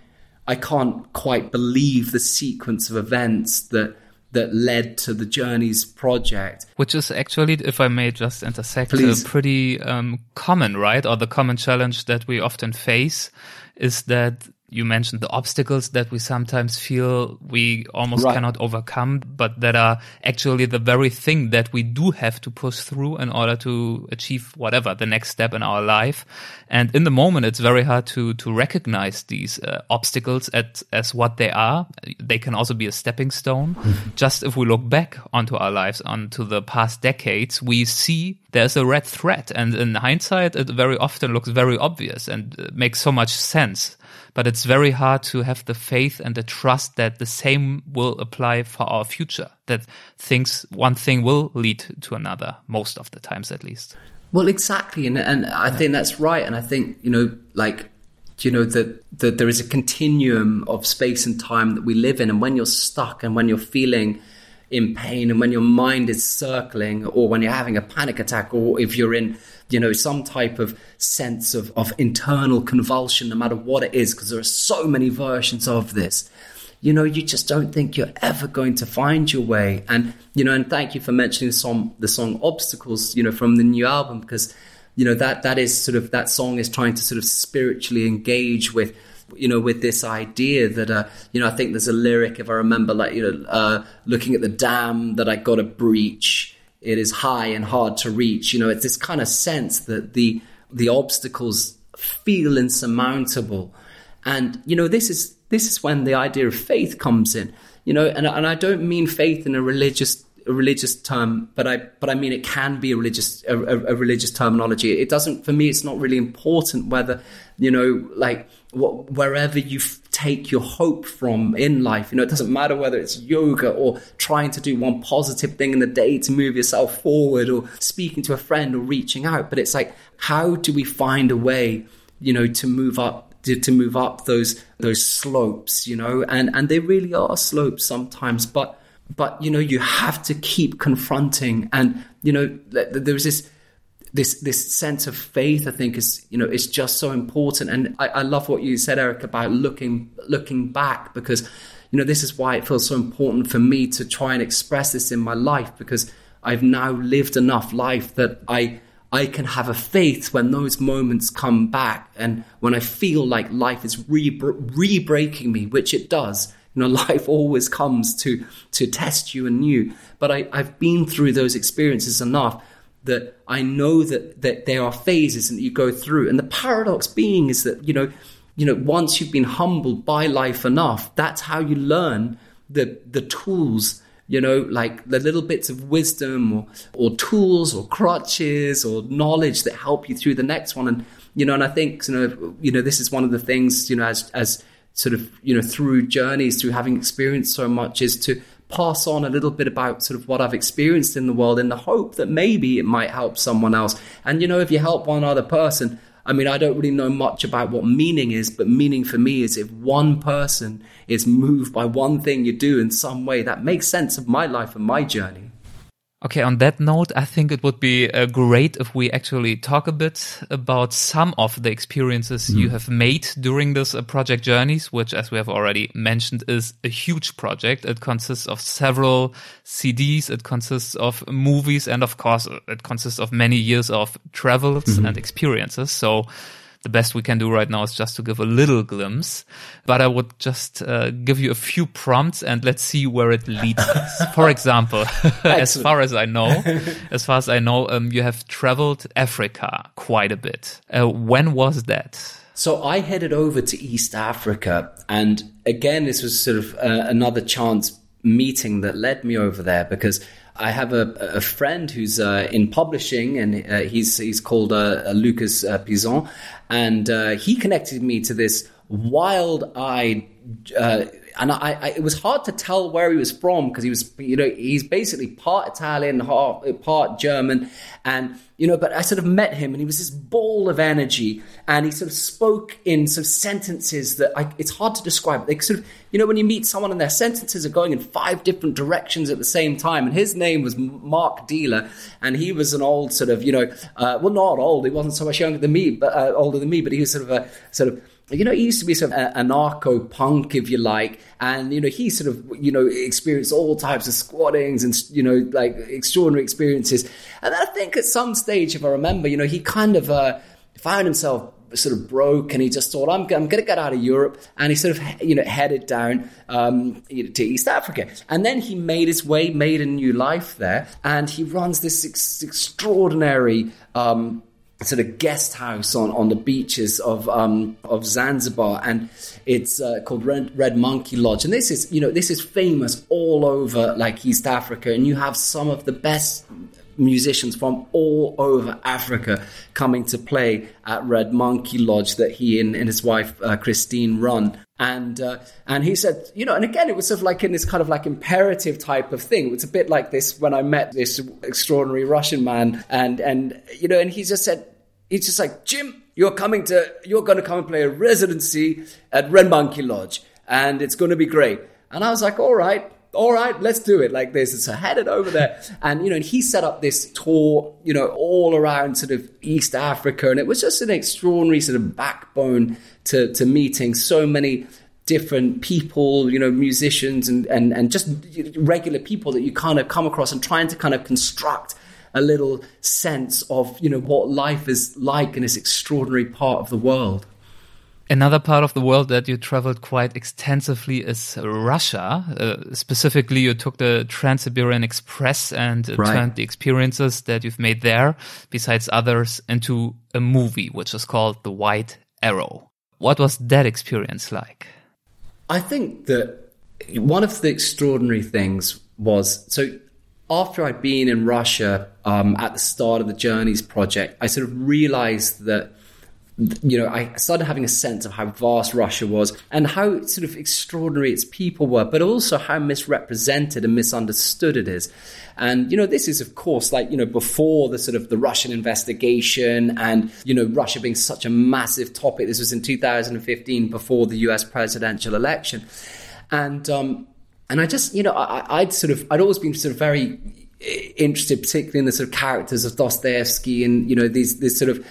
I can't quite believe the sequence of events that, that led to the Journeys project. Which is actually, if I may just intersect, Please. pretty um, common, right? Or the common challenge that we often face is that you mentioned the obstacles that we sometimes feel we almost right. cannot overcome, but that are actually the very thing that we do have to push through in order to achieve whatever the next step in our life. And in the moment, it's very hard to to recognize these uh, obstacles at, as what they are. They can also be a stepping stone. Just if we look back onto our lives, onto the past decades, we see there's a red thread, and in hindsight, it very often looks very obvious and uh, makes so much sense but it's very hard to have the faith and the trust that the same will apply for our future that things one thing will lead to another most of the times at least. Well exactly and and i think that's right and i think you know like you know that that there is a continuum of space and time that we live in and when you're stuck and when you're feeling in pain and when your mind is circling or when you're having a panic attack or if you're in you know, some type of sense of, of internal convulsion, no matter what it is, because there are so many versions of this. You know, you just don't think you're ever going to find your way. And, you know, and thank you for mentioning the song, the song Obstacles, you know, from the new album, because, you know, that, that is sort of, that song is trying to sort of spiritually engage with, you know, with this idea that, uh, you know, I think there's a lyric, if I remember, like, you know, uh, looking at the dam that I got to breach, it is high and hard to reach. You know, it's this kind of sense that the the obstacles feel insurmountable, and you know this is this is when the idea of faith comes in. You know, and and I don't mean faith in a religious a religious term, but I but I mean it can be a religious a, a, religious terminology. It doesn't for me. It's not really important whether you know like what, wherever you take your hope from in life. You know, it doesn't matter whether it's yoga or trying to do one positive thing in the day to move yourself forward or speaking to a friend or reaching out. But it's like, how do we find a way, you know, to move up to, move up those those slopes, you know, and and they really are slopes sometimes, but but you know you have to keep confronting and you know there's this this this sense of faith, I think, is you know is just so important. And I, I love what you said, Erik, about looking looking back because you know this is why it feels so important for me to try and express this in my life because I've now lived enough life that I I can have a faith when those moments come back and when I feel like life is re breaking me, which it does. You know, life always comes to to test you anew. But I, I've been through those experiences enough that I know that that there are phases and that you go through. And the paradox being is that, you know, you know, once you've been humbled by life enough, that's how you learn the the tools, you know, like the little bits of wisdom or or tools or crutches or knowledge that help you through the next one. And you know, and I think you know, you know, this is one of the things, you know, as as sort of, you know, through journeys, through having experienced so much, is to pass on a little bit about sort of what I've experienced in the world in the hope that maybe it might help someone else. And you know, if you help one other person, I mean, I don't really know much about what meaning is, but meaning for me is if one person is moved by one thing you do in some way, that makes sense of my life and my journey. Okay, on that note, I think it would be uh, great if we actually talk a bit about some of the experiences mm. you have made during this uh, project journeys, which, as we have already mentioned, is a huge project. It consists of several CDs, it consists of movies, and of course, it consists of many years of travels mm -hmm. and experiences. So, the best we can do right now is just to give a little glimpse. But I would just uh, give you a few prompts and let's see where it leads us. For example, as far as I know, as far as I know, um, you have traveled Africa quite a bit. Uh, when was that? So I headed over to East Africa, and again, this was sort of uh, another chance meeting that led me over there because I have a, a friend who's uh, in publishing, and uh, he's he's called uh, Lucas uh, Pizon, and uh, he connected me to this wild-eyed uh, and I, I, it was hard to tell where he was from because he was, you know, he's basically part Italian, part German, and you know. But I sort of met him, and he was this ball of energy, and he sort of spoke in sort of sentences that I, it's hard to describe. They sort of, you know, when you meet someone and their sentences are going in five different directions at the same time. And his name was Mark Dealer, and he was an old sort of, you know, uh, well, not old. He wasn't so much younger than me, but uh, older than me, but he was sort of a sort of you know, he used to be sort of anarcho punk, if you like, and you know, he sort of you know experienced all types of squattings and you know like extraordinary experiences. And I think at some stage, if I remember, you know, he kind of uh, found himself sort of broke and he just thought I'm, I'm going to get out of Europe and he sort of you know headed down um, to East Africa and then he made his way made a new life there and he runs this ex- extraordinary um, sort of guest house on, on the beaches of um, of Zanzibar, and it's uh, called Red, Red, Monkey Lodge. And this is you know this is famous all over like East Africa, and you have some of the best musicians from all over Africa coming to play at Red Monkey Lodge that he and, and his wife uh, Christine run. And uh, and he said, you know, and again, it was sort of like in this kind of like imperative type of thing. It was a bit like this when I met this extraordinary Russian man, and and you know, and he just said, he's just like, Jim, you're coming to, you're going to come and play a residency at Red Monkey Lodge, and it's going to be great. And I was like, all right, all right, let's do it like this. And so I headed over there, and you know, and he set up this tour, you know, all around sort of East Africa, and it was just an extraordinary sort of backbone to to meeting so many different people, you know, musicians and and and just regular people that you kind of come across and trying to kind of construct a little sense of you know what life is like in this extraordinary part of the world. Another part of the world that you traveled quite extensively is Russia. Uh, specifically, you took the Trans-Siberian Express and uh, right. turned the experiences that you've made there, besides others, into a movie, which is called The White Arrow. What was that experience like? I think that one of the extraordinary things was so after I'd been in Russia um, at the start of the Journeys project, I sort of realized that you know, I started having a sense of how vast Russia was and how sort of extraordinary its people were, but also how misrepresented and misunderstood it is. And, you know, this is, of course, like, you know, before the sort of the Russian investigation and, you know, Russia being such a massive topic. This was in 2015 before the US presidential election. And, um, and I just, you know, I, I'd sort of, I'd always been sort of very interested, particularly in the sort of characters of Dostoevsky and, you know, these, this sort of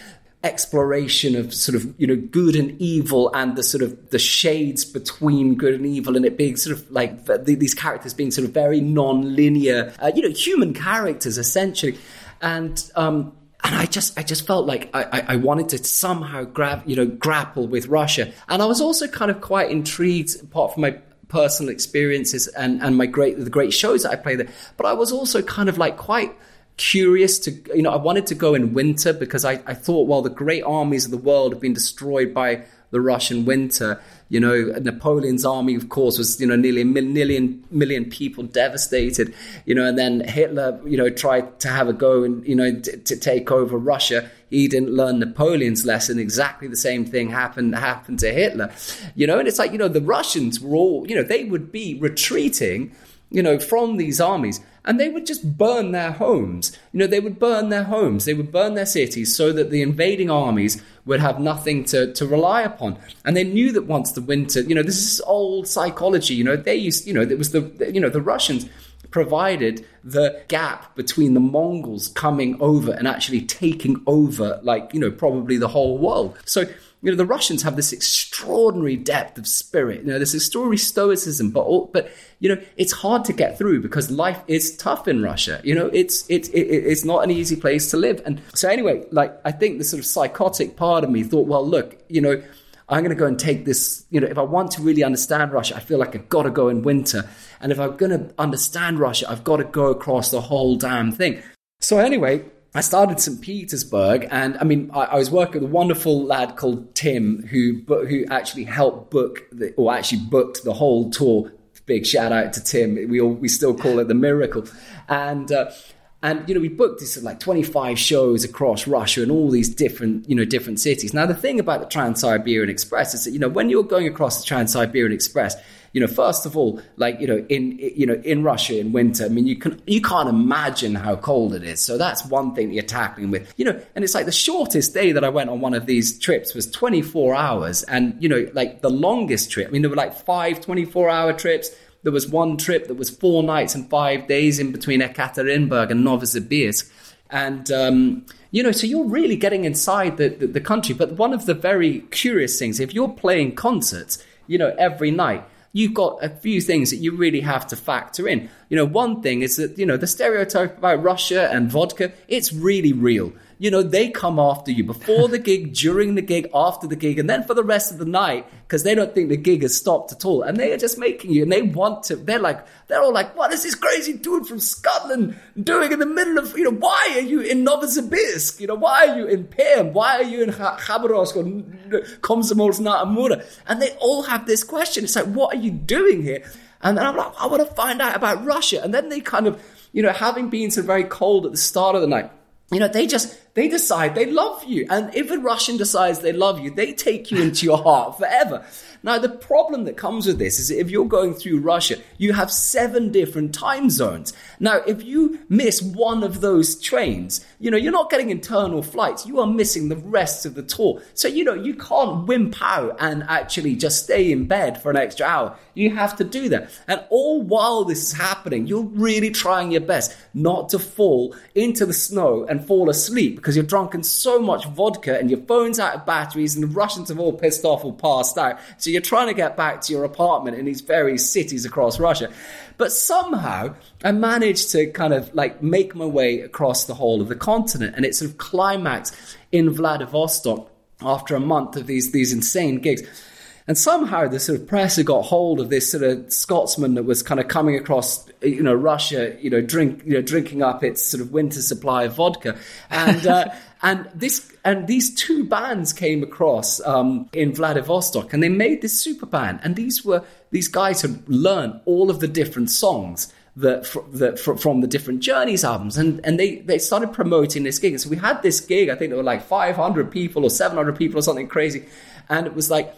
exploration of sort of, you know, good and evil and the sort of the shades between good and evil and it being sort of like the, these characters being sort of very non-linear, uh, you know, human characters essentially. And, um, and I just, I just felt like I, I wanted to somehow grab, you know, grapple with Russia. And I was also kind of quite intrigued, apart from my personal experiences and, and my great the great shows that I played there. But I was also kind of like quite curious to you know I wanted to go in winter because I, I thought well the great armies of the world have been destroyed by the Russian winter. You know, Napoleon's army, of course, was you know nearly a million million people devastated. You know, and then Hitler, you know, tried to have a go and you know t- to take over Russia. He didn't learn Napoleon's lesson. Exactly the same thing happened happened to Hitler. You know, and it's like you know the Russians were all you know they would be retreating you know, from these armies, and they would just burn their homes. You know, they would burn their homes, they would burn their cities so that the invading armies would have nothing to, to rely upon. And they knew that once the winter, you know, this is old psychology, you know, they used, you know, it was the, you know, the Russians provided the gap between the Mongols coming over and actually taking over, like, you know, probably the whole world. So, you know, the Russians have this extraordinary depth of spirit. You know, this extraordinary stoicism, but all, but you know, it's hard to get through because life is tough in Russia. You know, it's it's it, it's not an easy place to live. And so anyway, like I think the sort of psychotic part of me thought, well, look, you know, I'm going to go and take this. You know, if I want to really understand Russia, I feel like I've got to go in winter. And if I'm going to understand Russia, I've got to go across the whole damn thing. So anyway, I started St. Petersburg, and I mean, I, I, was working with a wonderful lad called Tim, who who actually helped book the, or actually booked the whole tour. Big shout out to Tim. We all we still call it the miracle, and. Uh, and you know we booked this like 25 shows across Russia and all these different you know different cities. Now the thing about the Trans-Siberian Express is that you know when you're going across the Trans-Siberian Express, you know, first of all, like you know, in you know, in Russia in winter, I mean, you can you can't imagine how cold it is. So that's one thing that you're tackling with, you know. And it's like the shortest day that I went on one of these trips was 24 hours, and you know, like the longest trip. I mean, there were like five 24 hour trips. There was one trip that was four nights and five days in between Ekaterinburg and Novosibirsk. And, um, you know, so you're really getting inside the, the, the country. But one of the very curious things, if you're playing concerts, you know, every night, you've got a few things that you really have to factor in. You know, one thing is that, you know, the stereotype about Russia and vodka, it's really real you know, they come after you before the gig, during the gig, after the gig, and then for the rest of the night because they don't think the gig has stopped at all. And they are just making you, and they want to, they're like, they're all like, what is this crazy dude from Scotland doing in the middle of, you know, why are you in Novosibirsk? You know, why are you in Perm? Why are you in Khabarovsk or Komsomolsk na? And they all have this question. It's like, what are you doing here? And then I'm like, I want to find out about Russia. And then they kind of, you know, having been so very cold at the start of the night, you know, they just they decide they love you. And if a Russian decides they love you, they take you into your heart forever. Now, the problem that comes with this is if you're going through Russia, you have seven different time zones. Now, if you miss one of those trains, you know, you're not getting internal flights. You are missing the rest of the tour. So, you know, you can't wimp out and actually just stay in bed for an extra hour. You have to do that. And all while this is happening, you're really trying your best not to fall into the snow and fall asleep because you're drunk in so much vodka and your phone's out of batteries and the Russians have all pissed off or passed out. So you're trying to get back to your apartment in these various cities across Russia. But somehow I managed to kind of like make my way across the whole of the continent and it sort of climaxed in Vladivostok after a month of these, these insane gigs. And somehow the sort of press had got hold of this sort of Scotsman that was kind of coming across, you know, Russia, you know, drink, you know, drinking up its sort of winter supply of vodka, and uh, and this and these two bands came across um, in Vladivostok, and they made this super band, and these were these guys had learned all of the different songs that, that from the different Journeys albums, and and they they started promoting this gig, and so we had this gig. I think there were like 500 people or 700 people or something crazy, and it was like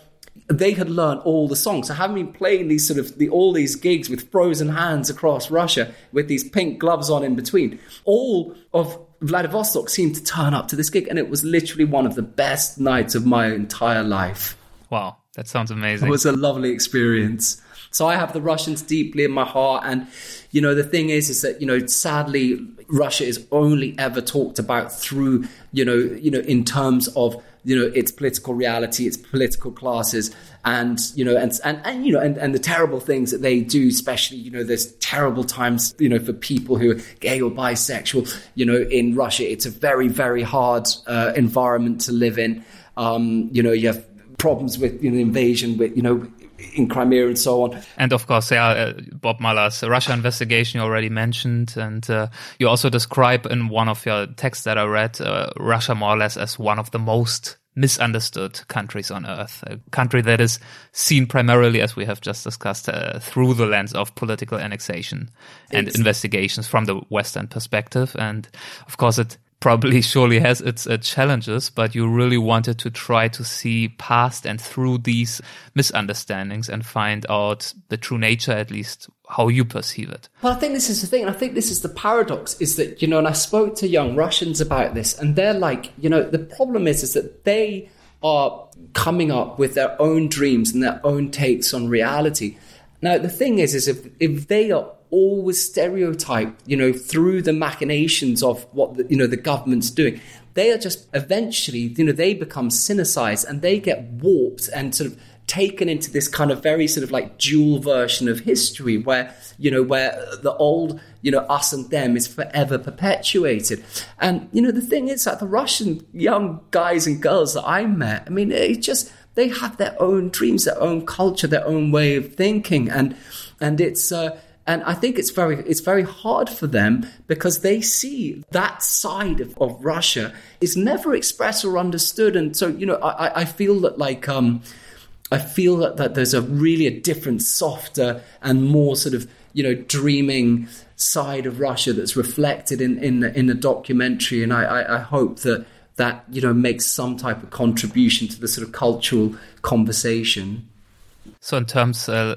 they had learned all the songs. So having been playing these sort of the, all these gigs with frozen hands across Russia with these pink gloves on in between, all of Vladivostok seemed to turn up to this gig, and it was literally one of the best nights of my entire life. Wow, that sounds amazing. It was a lovely experience. So I have the Russians deeply in my heart, and you know the thing is, is that you know sadly Russia is only ever talked about through you know you know in terms of you know its political reality, its political classes, and you know and and, and you know and, and the terrible things that they do, especially you know there's terrible times you know for people who are gay or bisexual. You know in Russia, it's a very very hard uh, environment to live in. Um, you know you have problems with you know invasion with you know in Crimea and so on. And of course, yeah, uh, Bob Mueller's Russia investigation you already mentioned, and uh, you also describe in one of your texts that I read uh, Russia more or less as one of the most misunderstood countries on earth, a country that is seen primarily, as we have just discussed, uh, through the lens of political annexation and investigations from the Western perspective. And of course, it probably surely has its uh, challenges, but you really wanted to try to see past and through these misunderstandings and find out the true nature, at least how you perceive it. Well, I think this is the thing, and I think this is the paradox is that, you know, and I spoke to young Russians about this, and they're like, you know, the problem is, is that they are coming up with their own dreams and their own takes on reality. Now, the thing is, is if, if they are always stereotyped, you know, through the machinations of what, the, you know, the government's doing, they are just eventually, you know, they become cynicized and they get warped and sort of taken into this kind of very sort of like dual version of history where you know where the old you know us and them is forever perpetuated. And you know the thing is that the russian young guys and girls that i met i mean it just they have their own dreams their own culture their own way of thinking. And and it's uh, and I think it's very it's very hard for them because they see that side of, of Russia is never expressed or understood. And so, you know, I, I feel that like um, I feel that, that there's a really a different, softer and more sort of you know dreaming side of Russia that's reflected in in the, in the documentary, and I, I, I hope that that you know makes some type of contribution to the sort of cultural conversation. So, in terms, uh,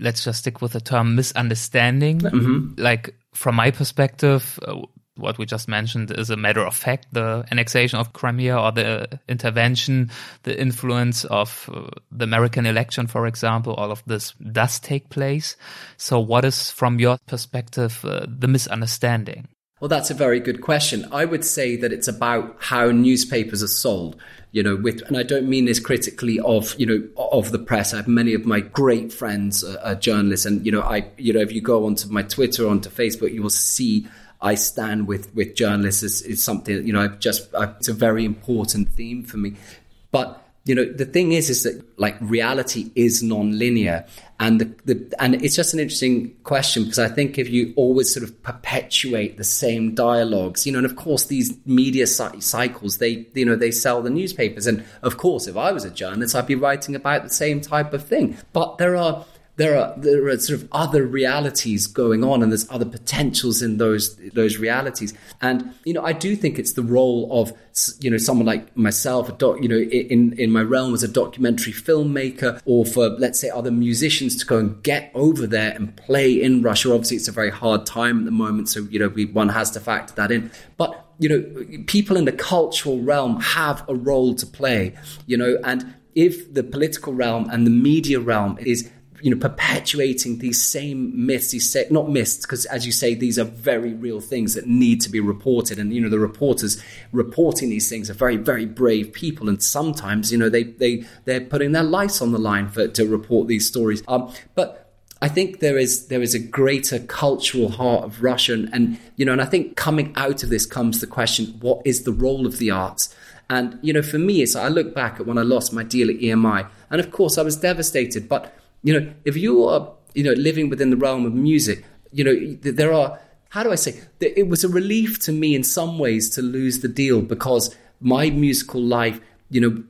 let's just stick with the term misunderstanding. Mm-hmm. Like from my perspective, uh, what we just mentioned is a matter of fact. The annexation of Crimea or the intervention, the influence of uh, the American election, for example, all of this does take place. So, what is, from your perspective, uh, the misunderstanding? Well, that's a very good question. I would say that it's about how newspapers are sold. You know, with, and I don't mean this critically of you know of the press. I have many of my great friends are, are journalists, and you know, I you know if you go onto my Twitter, onto Facebook, you will see I stand with with journalists is, something you know I've just I, it's a very important theme for me. But you know the thing is is that like reality is non-linear. And the, the and it's just an interesting question because I think if you always sort of perpetuate the same dialogues you know and of course these media cycles they you know they sell the newspapers. And of course if I was a journalist I'd be writing about the same type of thing. But there are there are there are sort of other realities going on, and there's other potentials in those those realities. And you know, I do think it's the role of you know someone like myself, a doc, you know, in in my realm as a documentary filmmaker, or for let's say other musicians to go and get over there and play in Russia. Obviously, it's a very hard time at the moment, so you know, we, one has to factor that in. But you know, people in the cultural realm have a role to play. You know, and if the political realm and the media realm is you know, perpetuating these same myths, these say, not myths, because as you say, these are very real things that need to be reported. And, you know, the reporters reporting these things are very, very brave people. And sometimes, you know, they, they, they're putting their lives on the line for, to report these stories. Um, but I think there is there is a greater cultural heart of Russia, and, and, you know, and I think coming out of this comes the question: what is the role of the arts? And you know, for me, it's I look back at when I lost my deal at EMI, and of course I was devastated. But you know, if you are, you know, living within the realm of music, you know, there are, how do I say, it was a relief to me in some ways to lose the deal because my musical life, you know,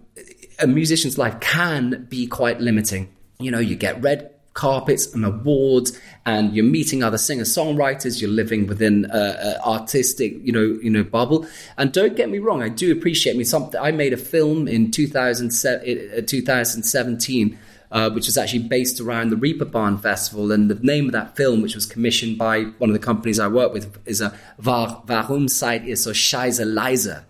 a musician's life can be quite limiting. You know, you get red carpets and awards and you're meeting other singer songwriters you're living within an artistic you know you know bubble and don't get me wrong i do appreciate me something i made a film in 2007, uh, 2017 uh, which was actually based around the Reeperbahn Festival. And the name of that film, which was commissioned by one of the companies I work with, is a Warum seid ihr so scheiße leise?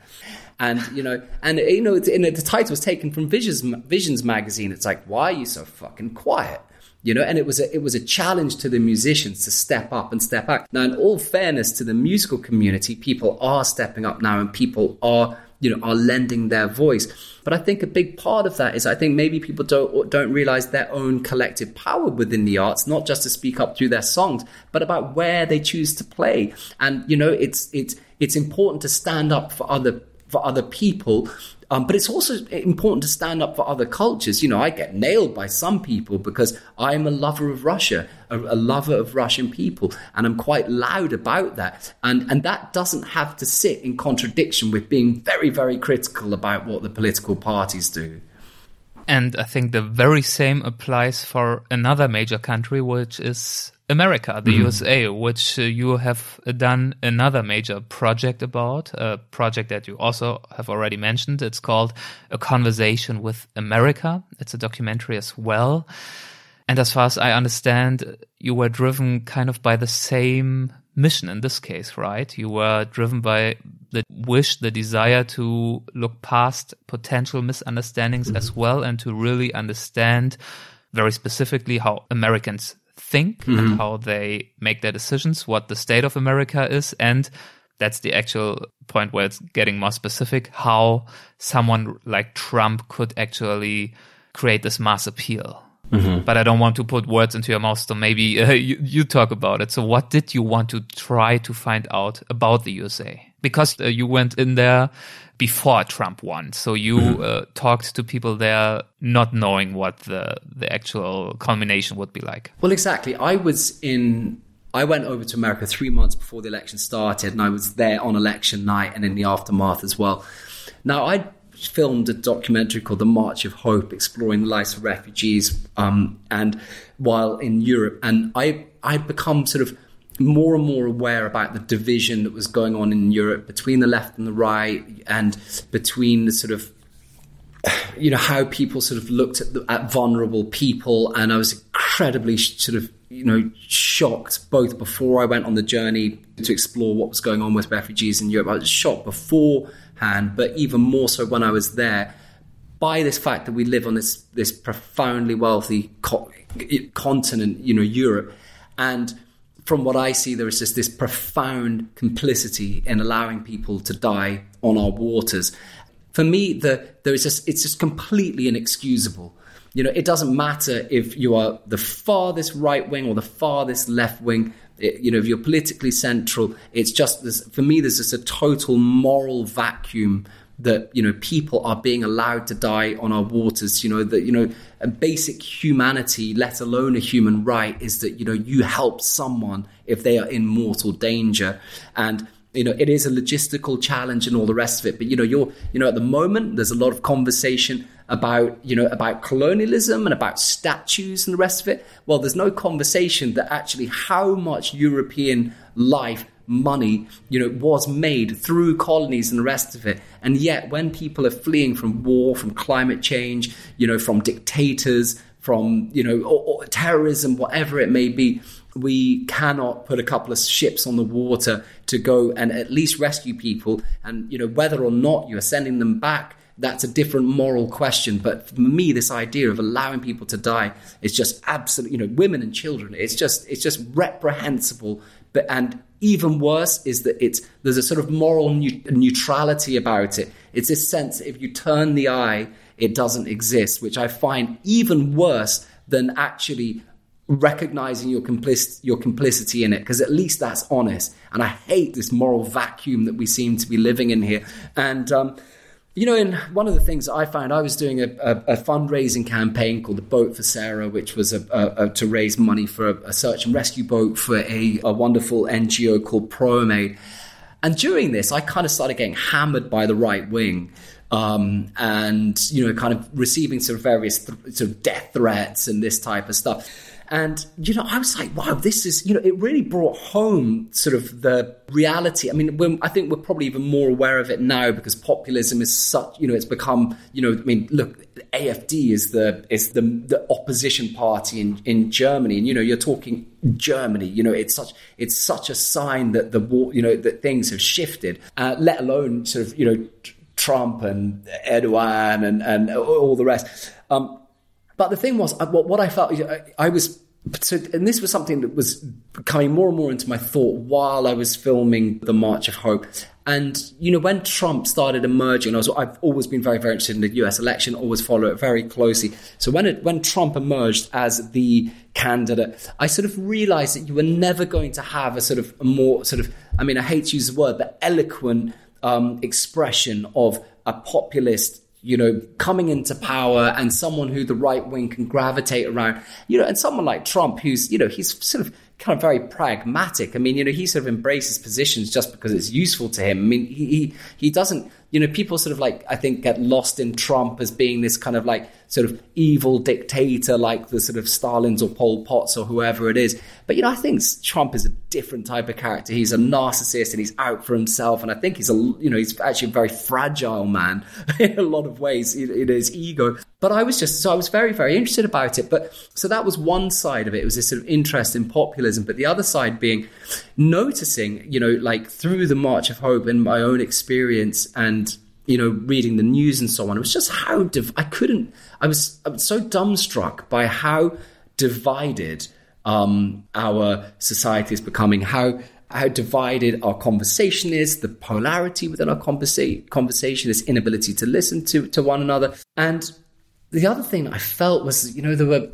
And you know, and you know, the title was taken from Visions, Visions magazine. It's like, why are you so fucking quiet? you know and it was a it was a challenge to the musicians to step up and step out now in all fairness to the musical community people are stepping up now and people are you know are lending their voice. But i think a big part of that is i think maybe people don't don't realize their own collective power within the arts not just to speak up through their songs but about where they choose to play. And you know it's it's it's important to stand up for other for other people um, but it's also important to stand up for other cultures. You know, I get nailed by some people because I'm a lover of Russia, a, a, lover of Russian people, and I'm quite loud about that. And and that doesn't have to sit in contradiction with being very, very critical about what the political parties do. And I think the very same applies for another major country, which is America, the mm-hmm. USA, which uh, you have done another major project about, a project that you also have already mentioned. It's called A Conversation with America. It's a documentary as well. And as far as I understand, you were driven kind of by the same mission in this case, right? You were driven by the wish, the desire to look past potential misunderstandings mm-hmm. as well and to really understand very specifically how Americans think mm-hmm. and how they make their decisions, what the state of America is, and that's the actual point where it's getting more specific how someone like Trump could actually create this mass appeal. Mm-hmm. But I don't want to put words into your mouth, so maybe uh, you, you, talk about it. So, what did you want to try to find out about the USA? Because uh, you went in there before Trump won, so you mm-hmm. uh, talked to people there, not knowing what the the actual culmination would be like. Well, exactly. I was in. I went over to America three months before the election started, and I was there on election night and in the aftermath as well. Now, I filmed a documentary called The March of Hope, exploring the lives of refugees, um, and while in Europe, and I I'd become sort of more and more aware about the division that was going on in Europe between the left and the right, and between the sort of you know how people sort of looked at, the, at vulnerable people, and I was incredibly sort of you know shocked both before I went on the journey to explore what was going on with refugees in Europe. I was shocked beforehand, but even more so when I was there, by this fact that we live on this this profoundly wealthy co- continent, you know, Europe, and from what I see, there is just this profound complicity in allowing people to die on our waters. For me, the, there is just it's just completely inexcusable. You know, it doesn't matter if you are the farthest right wing or the farthest left wing it, you know, if you're politically central, it's just this, for me, there's just a total moral vacuum that you know people are being allowed to die on our waters you know that you know a basic humanity let alone a human right is that you know you help someone if they are in mortal danger. And you know it is a logistical challenge and all the rest of it. But you know you're you know at the moment there's a lot of conversation about you know about colonialism and about statues and the rest of it. Well there's no conversation that actually how much european life money you know was made through colonies and the rest of it and yet when people are fleeing from war from climate change you know from dictators from you know or, or terrorism whatever it may be we cannot put a couple of ships on the water to go and at least rescue people and you know whether or not you are sending them back that's a different moral question. But for me, this idea of allowing people to die is just absolutely, you know, women and children. It's just, it's just reprehensible. But and even worse is that it's there's a sort of moral ne- neutrality about it. It's this sense if you turn the eye, it doesn't exist, which I find even worse than actually recognizing your complic- your complicity in it because at least that's honest and i hate this moral vacuum that we seem to be living in here and um, you know, in one of the things I found, I was doing a, a, a fundraising campaign called the Boat for Sarah, which was a, to raise money for a, search and rescue boat for a, wonderful NGO called ProAid. And during this, I kind of started getting hammered by the right wing. Um, and you know, kind of receiving sort of various th- sort of death threats and this type of stuff. And, you know, I was like, wow, this is, you know, it really brought home sort of the reality. I mean, I think we're probably even more aware of it now because populism is such, you know, it's become, you know, I mean, look, AFD is the is the the opposition party in, in Germany, and you know, you're talking Germany. You know, it's such it's such a sign that the war, you know, that things have shifted. Uh, let alone sort of, you know, Trump and Erdogan and and all the rest. Um, but the thing was, what, what I felt, I was so, and this was something that was coming more and more into my thought while I was filming The March of Hope. And, you know, when Trump started emerging, I was, I've always been very, very interested in the US election, always follow it very closely. So when it, when Trump emerged as the candidate, I sort of realized that you were never going to have a sort of a more sort of, I mean, I hate to use the word, but eloquent um, expression of a populist you know, coming into power and someone who the right wing can gravitate around, you know, and someone like Trump, who's, you know, he's sort of kind of very pragmatic. I mean, you know, he sort of embraces positions just because it's useful to him. I mean, he, he, he doesn't you know, people sort of like, I think, get lost in Trump as being this kind of like sort of evil dictator like the sort of Stalins or Pol Pots or whoever it is. But, you know, I think Trump is a different type of character. He's a narcissist and he's out for himself. And I think he's a, you know, he's actually a very fragile man in a lot of ways in his ego. But I was just, so I was very, very interested about it. But so that was one side of it. It was this sort of interest in populism. But the other side being noticing, you know, like through the March of Hope and my own experience and you know, reading the news and so on. It was just how div- I couldn't. I was, I was so dumbstruck by how divided um, our society is becoming. How how divided our conversation is, the polarity within our conversa- conversation, this inability to listen to to one another, and the other thing I felt was, you know, there were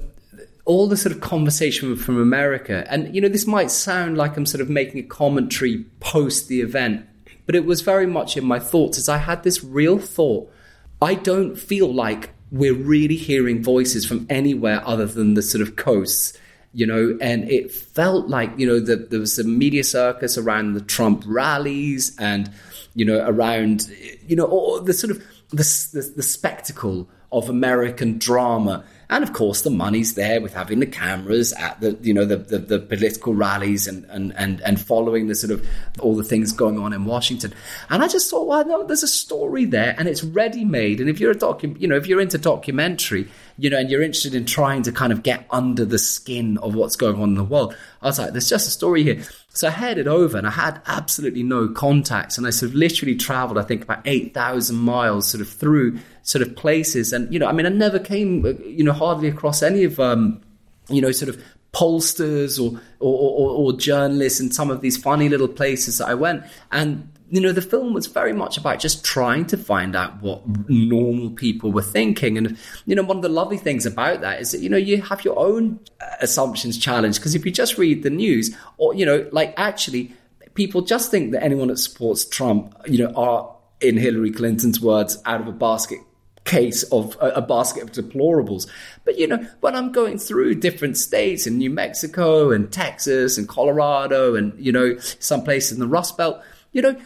all the sort of conversation from America, and you know, this might sound like I'm sort of making a commentary post the event but it was very much in my thoughts as I had this real thought. I don't feel like we're really hearing voices from anywhere other than the sort of coasts, you know, and it felt like, you know, the, there was a media circus around the Trump rallies and, you know, around, you know, all the sort of the, the, the spectacle of American drama and of course, the money's there with having the cameras at the, you know, the, the, the, political rallies and, and, and, and following the sort of all the things going on in Washington. And I just thought, well, no, there's a story there and it's ready made. And if you're a docu, you know, if you're into documentary, you know, and you're interested in trying to kind of get under the skin of what's going on in the world, I was like, there's just a story here. So I headed over and I had absolutely no contacts. And I sort of literally traveled, I think, about 8,000 miles sort of through sort of places. And, you know, I mean, I never came, you know, hardly across any of, um, you know, sort of pollsters or, or, or, or journalists in some of these funny little places that I went. And you know, the film was very much about just trying to find out what normal people were thinking. And, you know, one of the lovely things about that is that, you know, you have your own uh, assumptions challenged. Because if you just read the news, or, you know, like actually, people just think that anyone that supports Trump, you know, are, in Hillary Clinton's words, out of a basket case of a, basket of deplorables. But you know, when I'm going through different states in New Mexico and Texas and Colorado and you know some places in the Rust Belt, you know,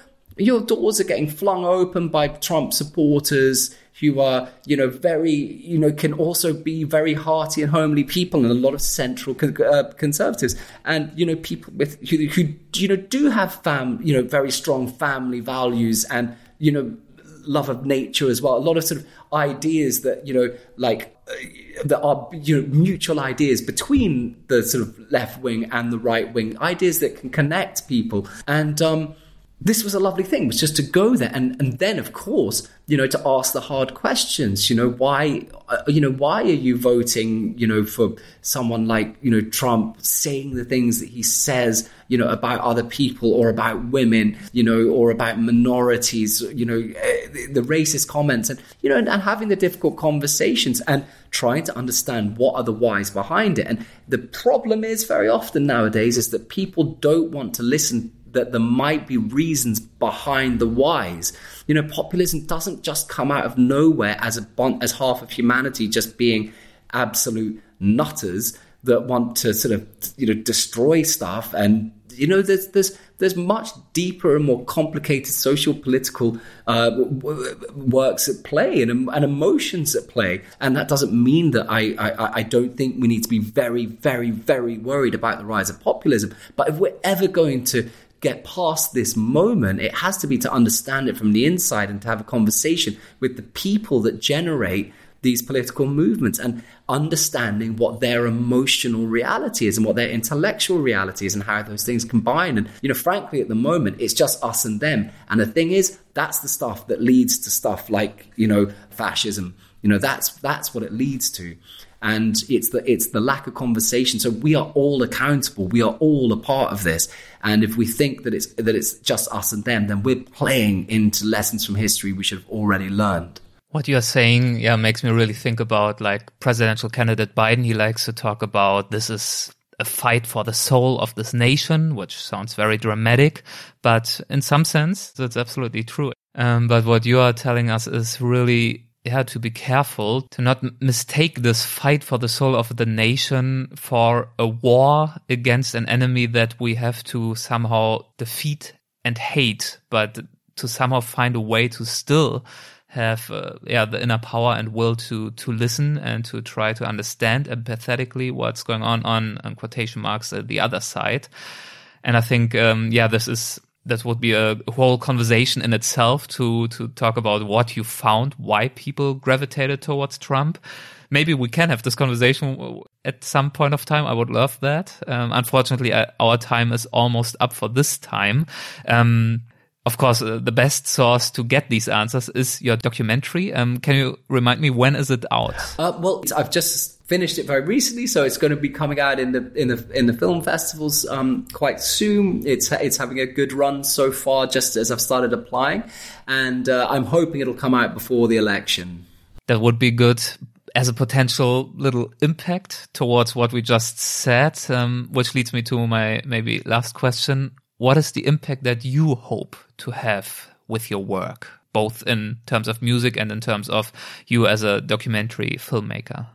your doors are getting flung open by Trump supporters who are, you know, very, you know, can also be very hearty and homely people, and a lot of central uh, conservatives, and you know, people with who, who, you know, do have fam, you know, very strong family values, and you know, love of nature as well. A lot of sort of ideas that you know, like uh, that are you know mutual ideas between the sort of left wing and the right wing, ideas that can connect people, and um this was a lovely thing was just to go there and and then of course you know to ask the hard questions you know why uh, you know why are you voting you know for someone like you know Trump saying the things that he says you know about other people or about women you know or about minorities you know eh, the, racist comments and you know and, and having the difficult conversations and trying to understand what are the whys behind it. And the problem is very often nowadays is that people don't want to listen that there might be reasons behind the whys. You know, populism doesn't just come out of nowhere as a as half of humanity just being absolute nutters that want to sort of you know destroy stuff. And you know there's there's there's much deeper and more complicated social political uh, w- works at play and, and emotions at play. And that doesn't mean that I, I I don't think we need to be very very very worried about the rise of populism. But if we're ever going to get past this moment, it has to be to understand it from the inside and to have a conversation with the people that generate these political movements and understanding what their emotional reality is and what their intellectual reality is and how those things combine. And, you know, frankly, at the moment, it's just us and them. And the thing is, that's the stuff that leads to stuff like, you know, fascism. You know, that's that's what it leads to and it's the it's the lack of conversation. So we are all accountable. We are all a part of this. And if we think that it's that it's just us and them, then we're playing into lessons from history we should have already learned. What you're saying, yeah, makes me really think about like presidential candidate Biden. He likes to talk about this is a fight for the soul of this nation, which sounds very dramatic, but in some sense, that's absolutely true. Um, but what you are telling us is really yeah, to be careful to not mistake this fight for the soul of the nation for a war against an enemy that we have to somehow defeat and hate, but to somehow find a way to still have uh, yeah the inner power and will to to listen and to try to understand empathetically what's going on on, on quotation marks uh, the other side. And i think um, yeah this is that would be a whole conversation in itself to to talk about what you found why people gravitated towards trump maybe we can have this conversation at some point of time i would love that um, unfortunately our time is almost up for this time um, of course, uh, the best source to get these answers is your documentary. Um, can you remind me when is it out? Uh, well, I've just finished it very recently, so it's going to be coming out in the in the in the film festivals um, quite soon. It's it's having a good run so far, just as I've started applying, and uh, I'm hoping it'll come out before the election. That would be good as a potential little impact towards what we just said, um, which leads me to my maybe last question what is the impact that you hope to have with your work, both in terms of music and in terms of you as a documentary filmmaker?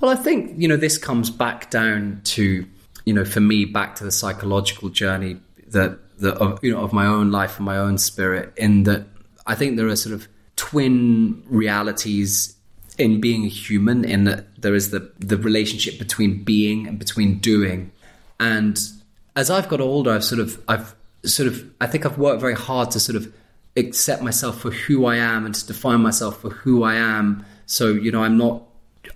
Well, I think, you know, this comes back down to, you know, for me, back to the psychological journey that, that of, you know, of my own life and my own spirit, in that I think there are sort of twin realities in being a human, in that there is the, the relationship between being and between doing. And as I've got older, I've sort of, I've sort of, I think I've worked very hard to sort of accept myself for who I am and to define myself for who I am. So, you know, I'm not,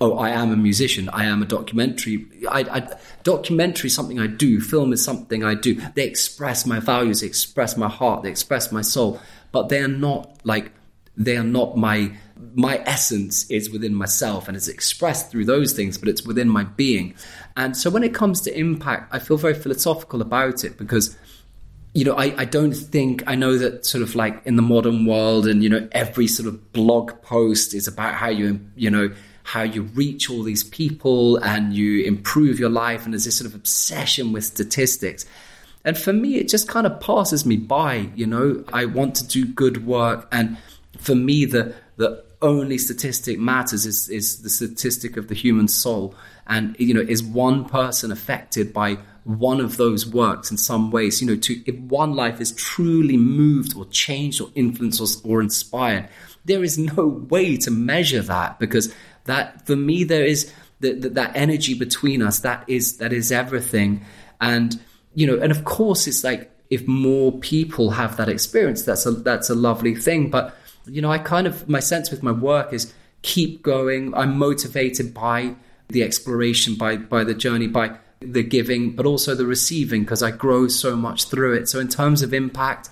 oh, I am a musician. I am a documentary. I, I, documentary something I do. Film is something I do. They express my values, they express my heart, they express my soul, but they are not like, they are not my my essence is within myself and it's expressed through those things, but it's within my being. And so when it comes to impact, I feel very philosophical about it because, you know, I, I don't think, I know that sort of like in the modern world and, you know, every sort of blog post is about how you, you know, how you reach all these people and you improve your life. And there's this sort of obsession with statistics. And for me, it just kind of passes me by, you know, I want to do good work. And for me, the, the only statistic matters is, is the statistic of the human soul. And, you know, is one person affected by one of those works in some ways? You know, to, if one life is truly moved or changed or influenced or, or inspired, there is no way to measure that because that, for me, there is that, that energy between us. That is, that is everything. And, you know, and of course, it's like, if more people have that experience, that's a, that's a lovely thing. But, you know, I kind of, my sense with my work is keep going. I'm motivated by the exploration, by, by the journey, by the giving, but also the receiving, because I grow so much through it. So in terms of impact,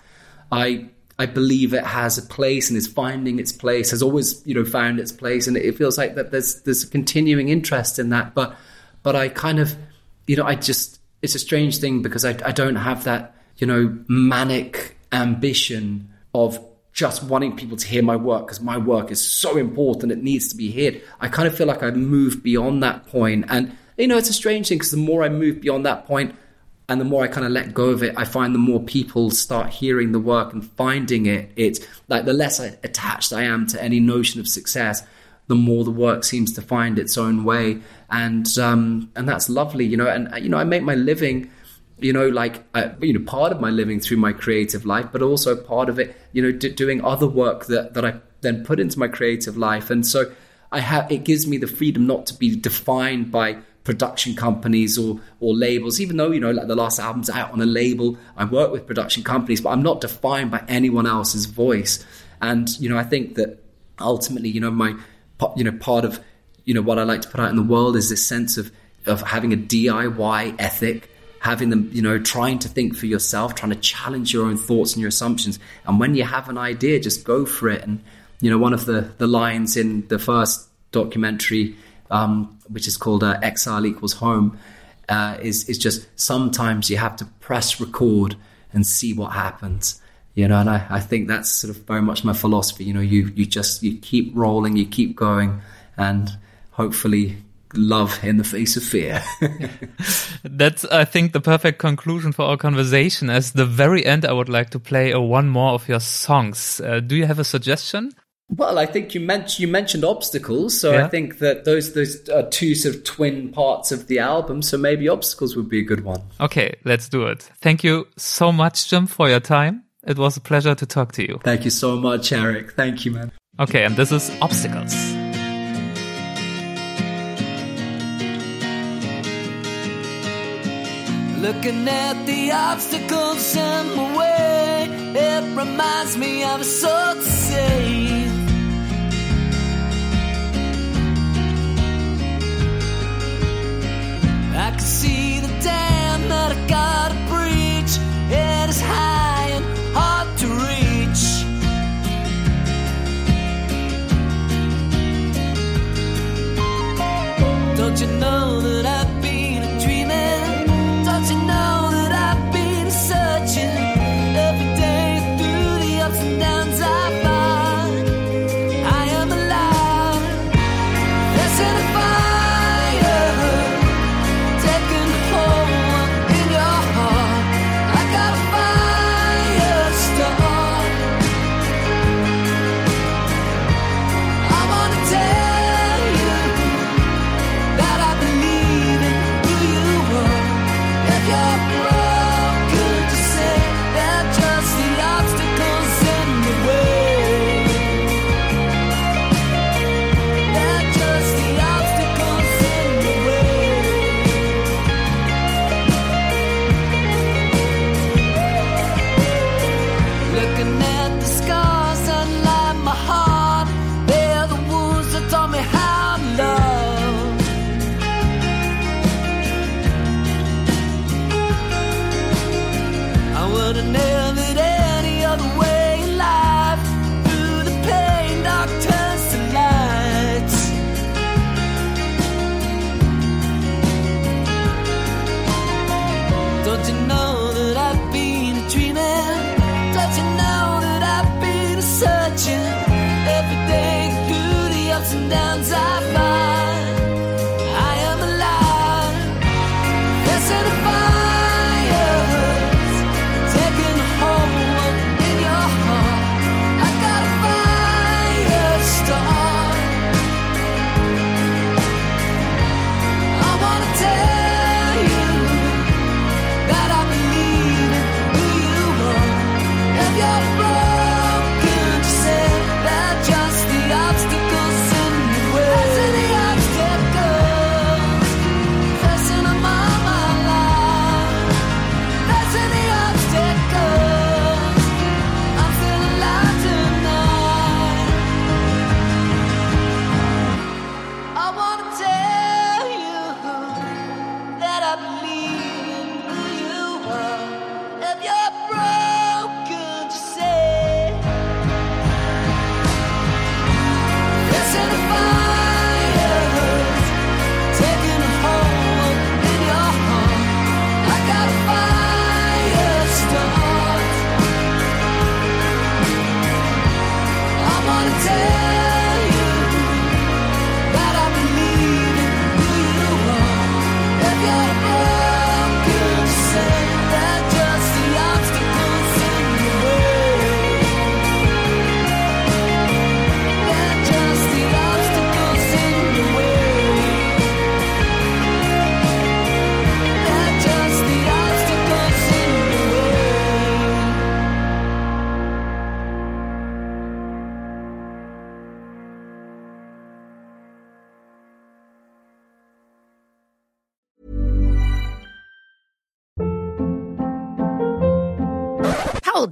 I, I believe it has a place and is finding its place, has always, you know, found its place. And it feels like that there's, there's a continuing interest in that. But, but I kind of, you know, I just, it's a strange thing because I, I don't have that, you know, manic ambition of just wanting people to hear my work because my work is so important. It needs to be heard. I kind of feel like i've moved beyond that point. And, you know, it's a strange thing because the more I move beyond that point and the more I kind of let go of it, I find the more people start hearing the work and finding it. It's like the less attached I am to any notion of success, the more the work seems to find its own way. And, um, and that's lovely, you know, and, you know, I make my living you know, like uh, you know, part of my living through my creative life, but also part of it, you know, d- doing other work that that I then put into my creative life, and so I have it gives me the freedom not to be defined by production companies or or labels even though you know like the last album's out on a label i work with production companies but i'm not defined by anyone else's voice and you know i think that ultimately you know my you know part of you know what i like to put out in the world is this sense of of having a diy ethic having them, you know, trying to think for yourself, trying to challenge your own thoughts and your assumptions. And when you have an idea, just go for it. And, you know, one of the, the lines in the first documentary, um, which is called uh, Exile Equals Home, uh, is, is just sometimes you have to press record and see what happens. You know, and I, I think that's sort of very much my philosophy. You know, you, you just, you keep rolling, you keep going, and hopefully love in the face of fear. That's, I think, the perfect conclusion for our conversation. As the very end, I would like to play a one more of your songs. Uh, do you have a suggestion? Well, I think you mentioned you mentioned obstacles, so yeah. I think that those those are two sort of twin parts of the album. So maybe obstacles would be a good one. Okay, let's do it. Thank you so much, Jim, for your time. It was a pleasure to talk to you. Thank you so much, Erik. Thank you, man. Okay, and this is Obstacles. Looking at the obstacles in my way, it reminds me I'm so to save. I can see the dam that I gotta breach. It is high